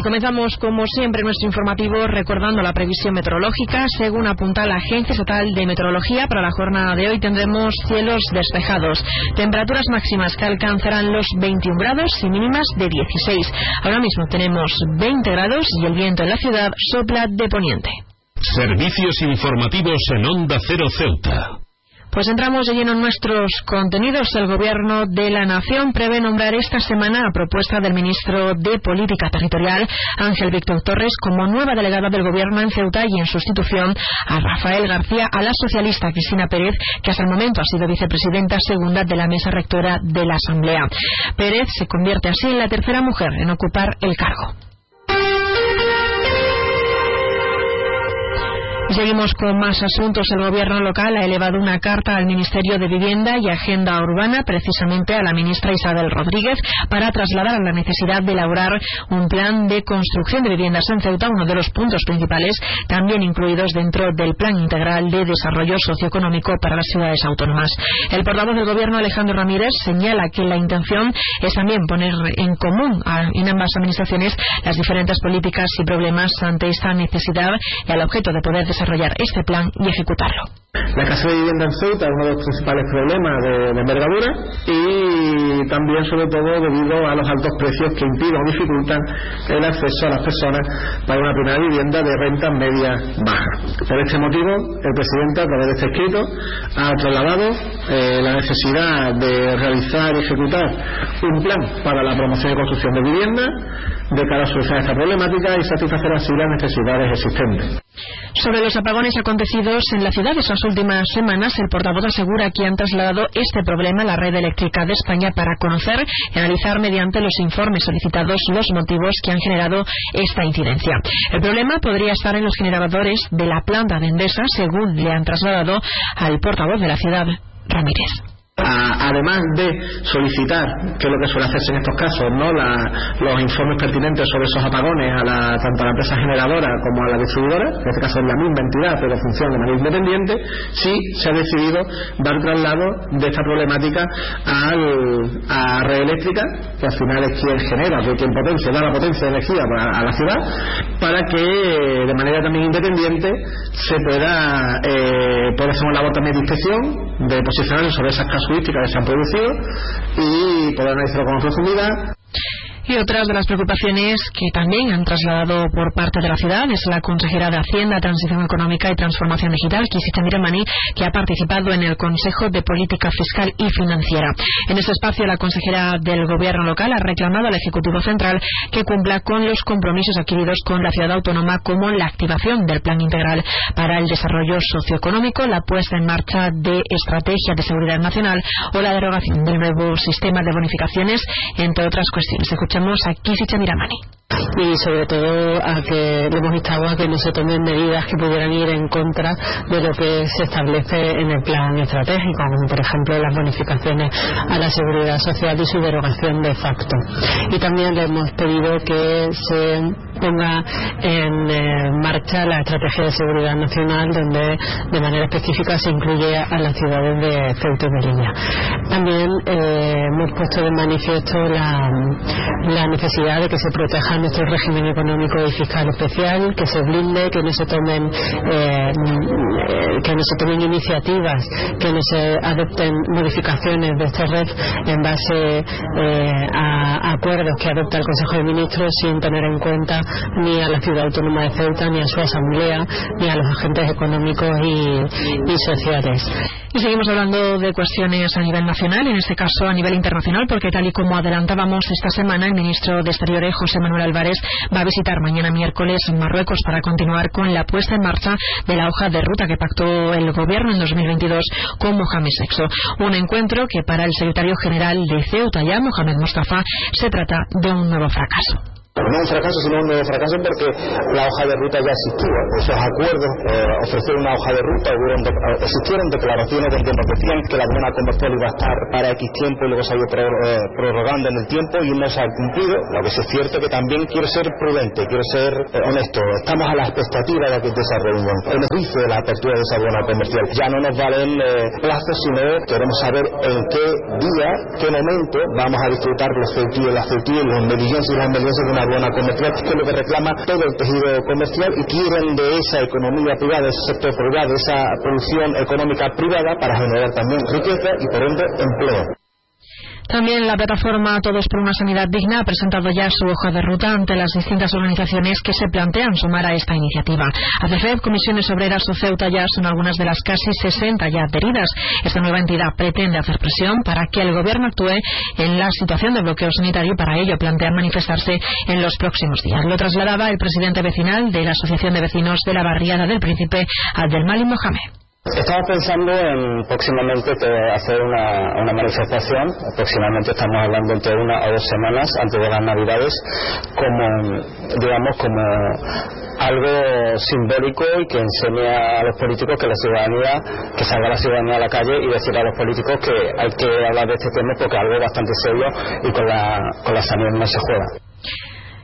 Y comenzamos, como siempre, nuestro informativo recordando la previsión meteorológica. Según apunta la Agencia Estatal de Meteorología, para la jornada de hoy tendremos cielos despejados, temperaturas máximas que alcanzarán los 21 grados y mínimas de 16. Ahora mismo tenemos 20 grados y el viento en la ciudad sopla de poniente. Servicios informativos en Onda Cero Ceuta. Pues entramos de lleno en nuestros contenidos. El Gobierno de la Nación prevé nombrar esta semana, a propuesta del ministro de Política Territorial, Ángel Víctor Torres, como nueva delegada del Gobierno en Ceuta y en sustitución a Rafael García, a la socialista Cristina Pérez, que hasta el momento ha sido vicepresidenta segunda de la mesa rectora de la Asamblea. Pérez se convierte así en la tercera mujer en ocupar el cargo. Seguimos con más asuntos. El gobierno local ha elevado una carta al Ministerio de Vivienda y Agenda Urbana, precisamente a la ministra Isabel Rodríguez, para trasladar la necesidad de elaborar un plan de construcción de viviendas en Ceuta, uno de los puntos principales, también incluidos dentro del Plan Integral de Desarrollo Socioeconómico para las ciudades autónomas. El portavoz del gobierno, Alejandro Ramírez, señala que la intención es también poner en común en ambas administraciones las diferentes políticas y problemas ante esta necesidad y al objeto de poder desarrollar desarrollar este plan y ejecutarlo. La escasez de vivienda en Ceuta es uno de los principales problemas de, de, envergadura y también sobre todo debido a los altos precios que impiden o dificultan el acceso a las personas para una primera vivienda de renta media baja. Por este motivo, el presidente a través de este escrito ha trasladado eh, la necesidad de realizar y ejecutar un plan para la promoción y construcción de vivienda de cara a solucionar esta problemática y satisfacer así las necesidades existentes. Sobre los apagones acontecidos en la ciudad esas últimas semanas, el portavoz asegura que han trasladado este problema a la red eléctrica de España para conocer y analizar mediante los informes solicitados los motivos que han generado esta incidencia. El problema podría estar en los generadores de la planta de Endesa, según le han trasladado al portavoz de la ciudad, Ramírez además de solicitar, que es lo que suele hacerse en estos casos, ¿no? los informes pertinentes sobre esos apagones a la, tanto a la empresa generadora como a la distribuidora, en este caso es la misma entidad pero funciona de manera independiente, sí se ha decidido dar traslado de esta problemática al, a red eléctrica, que al final es quien genera, quien potencia, da la potencia de energía a, la ciudad, para que de manera también independiente se pueda eh, poder hacer una labor también de inspección, de posicionar sobre esas casos que se han producido y poder analizarlo con profundidad y otras de las preocupaciones que también han trasladado por parte de la ciudad es la consejera de Hacienda, Transición Económica y Transformación Digital, Kisi Mani, que ha participado en el Consejo de Política Fiscal y Financiera. En ese espacio, la consejera del Gobierno local ha reclamado al Ejecutivo Central que cumpla con los compromisos adquiridos con la ciudad autónoma, como la activación del Plan Integral para el Desarrollo Socioeconómico, la puesta en marcha de estrategia de seguridad nacional o la derogación del nuevo sistema de bonificaciones, entre otras cuestiones escuchamos a Kisicha Miramani y sobre todo a que hemos instado a que no se tomen medidas que pudieran ir en contra de lo que se establece en el plan estratégico, como por ejemplo las bonificaciones a la seguridad social y su derogación de facto. Y también le hemos pedido que se ponga en eh, marcha la estrategia de seguridad nacional donde de manera específica se incluye a las ciudades de Ceuta y Melilla. También eh, hemos puesto de manifiesto la, la necesidad de que se protejan nuestro régimen económico y fiscal especial, que se blinde, que no se tomen eh, que no se tomen iniciativas, que no se adopten modificaciones de esta red en base eh, a acuerdos que adopta el Consejo de Ministros sin tener en cuenta ni a la ciudad autónoma de Ceuta, ni a su asamblea, ni a los agentes económicos y sociales. Y seguimos hablando de cuestiones a nivel nacional, en este caso a nivel internacional, porque tal y como adelantábamos esta semana, el ministro de Exteriores, José Manuel Álvarez, va a visitar mañana miércoles en Marruecos para continuar con la puesta en marcha de la hoja de ruta que pactó el gobierno en 2022 con Mohamed Sexo. Un encuentro que para el secretario general de Ceuta ya, Mohamed Mustafa, se trata de un nuevo fracaso. No un fracaso, sino un nuevo fracaso porque la hoja de ruta ya existía. Esos acuerdos eh, ofrecieron una hoja de ruta, eh, existieron declaraciones donde nos decían que la buena comercial iba a estar para X tiempo y luego se ha ido eh, prorrogando en el tiempo y no se ha cumplido. Lo que es cierto que también quiero ser prudente, quiero ser honesto. Estamos a la expectativa de, que, esa reunión. El beneficio de la apertura de esa buena comercial. Ya no nos valen plazos, sino queremos saber en qué día, qué momento vamos a disfrutar los ceutíes, las ceutíes, los melillenses y las melillenses de una buena comercial, que es lo que reclama todo el tejido comercial y quieren de esa economía privada, de ese sector privado, de esa producción económica privada para generar también riqueza y por ende empleo. También la plataforma Todos por una Sanidad Digna ha presentado ya su hoja de ruta ante las distintas organizaciones que se plantean sumar a esta iniciativa. ACFED, Comisiones Obreras o Ceuta ya son algunas de las casi 60 ya adheridas. Esta nueva entidad pretende hacer presión para que el Gobierno actúe en la situación de bloqueo sanitario y para ello plantean manifestarse en los próximos días. Lo trasladaba el presidente vecinal de la Asociación de Vecinos de la Barriada del Príncipe, Abdelmalik Mohamed. Estamos pensando en próximamente hacer una, manifestación, próximamente estamos hablando entre una o dos semanas antes de las Navidades, como, digamos, como algo simbólico y que enseñe a los políticos que la ciudadanía, que salga la ciudadanía a la calle y decir a los políticos que hay que hablar de este tema porque es algo bastante serio y con la, con la sanidad no se juega.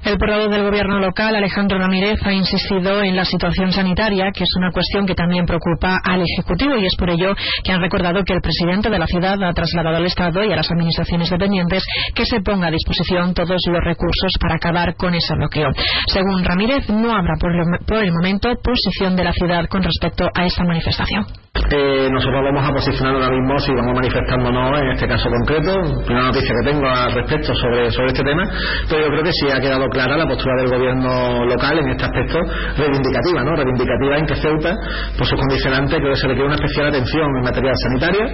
El portavoz del gobierno local, Alejandro Ramírez, ha insistido en la situación sanitaria, que es una cuestión que también preocupa al Ejecutivo y es por ello que han recordado que el presidente de la ciudad ha trasladado al Estado y a las administraciones dependientes que se ponga a disposición todos los recursos para acabar con ese bloqueo. Según Ramírez, no habrá por el momento posición de la ciudad con respecto a esta manifestación. Eh, nosotros vamos a posicionar ahora mismo si vamos manifestándonos en este caso concreto. Primera noticia que tengo al respecto sobre, sobre este tema, pero yo creo que sí ha quedado clara la postura del gobierno local en este aspecto reivindicativa, ¿no? Reivindicativa en que Ceuta, por sus condicionantes, creo que se requiere una especial atención en materia sanitaria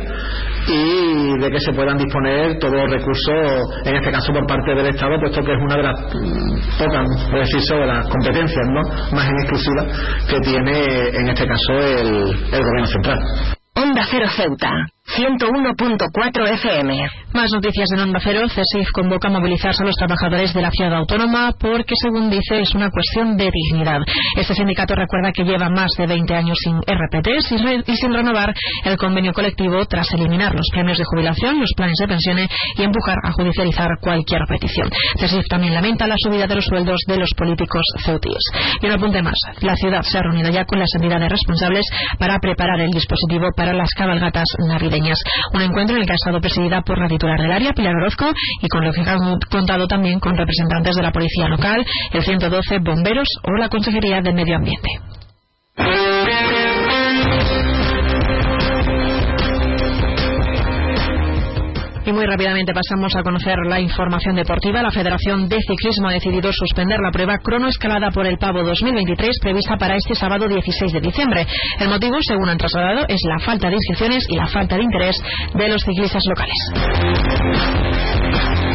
y de que se puedan disponer todos los recursos, en este caso por parte del Estado, puesto que es una de las mm, pocas, por decirse, de las competencias ¿no? más en exclusiva que tiene en este caso el, el gobierno central. Onda Cero Ceuta. 101.4 FM. Más noticias en Onda Cero. CESIF convoca a movilizarse a los trabajadores de la ciudad autónoma porque, según dice, es una cuestión de dignidad. Este sindicato recuerda que lleva más de 20 años sin RPTs y, sin renovar el convenio colectivo tras eliminar los premios de jubilación, los planes de pensiones y empujar a judicializar cualquier petición. CESIF también lamenta la subida de los sueldos de los políticos ceutíes. Y un apunte más. La ciudad se ha reunido ya con las entidades responsables para preparar el dispositivo para las cabalgatas navideñas. Un encuentro en el que ha estado presidida por la titular del área, Pilar Orozco, y con lo que han contado también con representantes de la Policía Local, el 112 Bomberos o la Consejería de Medio Ambiente. Y muy rápidamente pasamos a conocer la información deportiva. La Federación de Ciclismo ha decidido suspender la prueba cronoescalada por el Pavo 2023 prevista para este sábado 16 de diciembre. El motivo, según han trasladado, es la falta de inscripciones y la falta de interés de los ciclistas locales.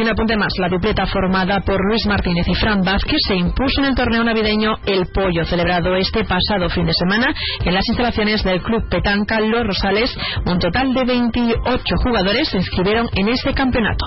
Y un apunte más, la dupleta formada por Luis Martínez y Fran Vázquez se impuso en el torneo navideño El Pollo, celebrado este pasado fin de semana en las instalaciones del Club Petanca Los Rosales. Un total de 28 jugadores se inscribieron en este campeonato.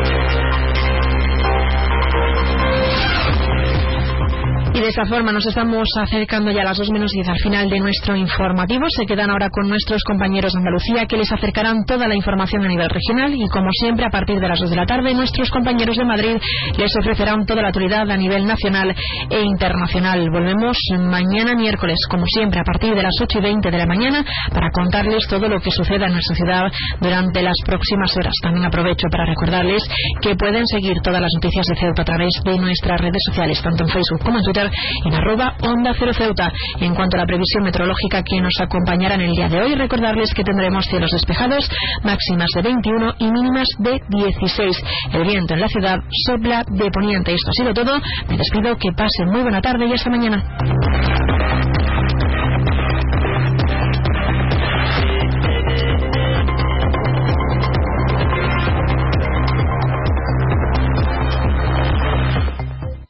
Y de esta forma nos estamos acercando ya a las 2 menos 10 al final de nuestro informativo. Se quedan ahora con nuestros compañeros de Andalucía que les acercarán toda la información a nivel regional y como siempre a partir de las 2 de la tarde nuestros compañeros de Madrid les ofrecerán toda la actualidad a nivel nacional e internacional. Volvemos mañana miércoles como siempre a partir de las 8 y 20 de la mañana para contarles todo lo que suceda en nuestra ciudad durante las próximas horas. También aprovecho para recordarles que pueden seguir todas las noticias de Ceuta a través de nuestras redes sociales, tanto en Facebook como en Twitter en arroba Onda Cero Ceuta. En cuanto a la previsión meteorológica que nos acompañará en el día de hoy, recordarles que tendremos cielos despejados, máximas de 21 y mínimas de 16. El viento en la ciudad sopla de poniente. Esto ha sido todo. Me despido, que pasen muy buena tarde y hasta mañana.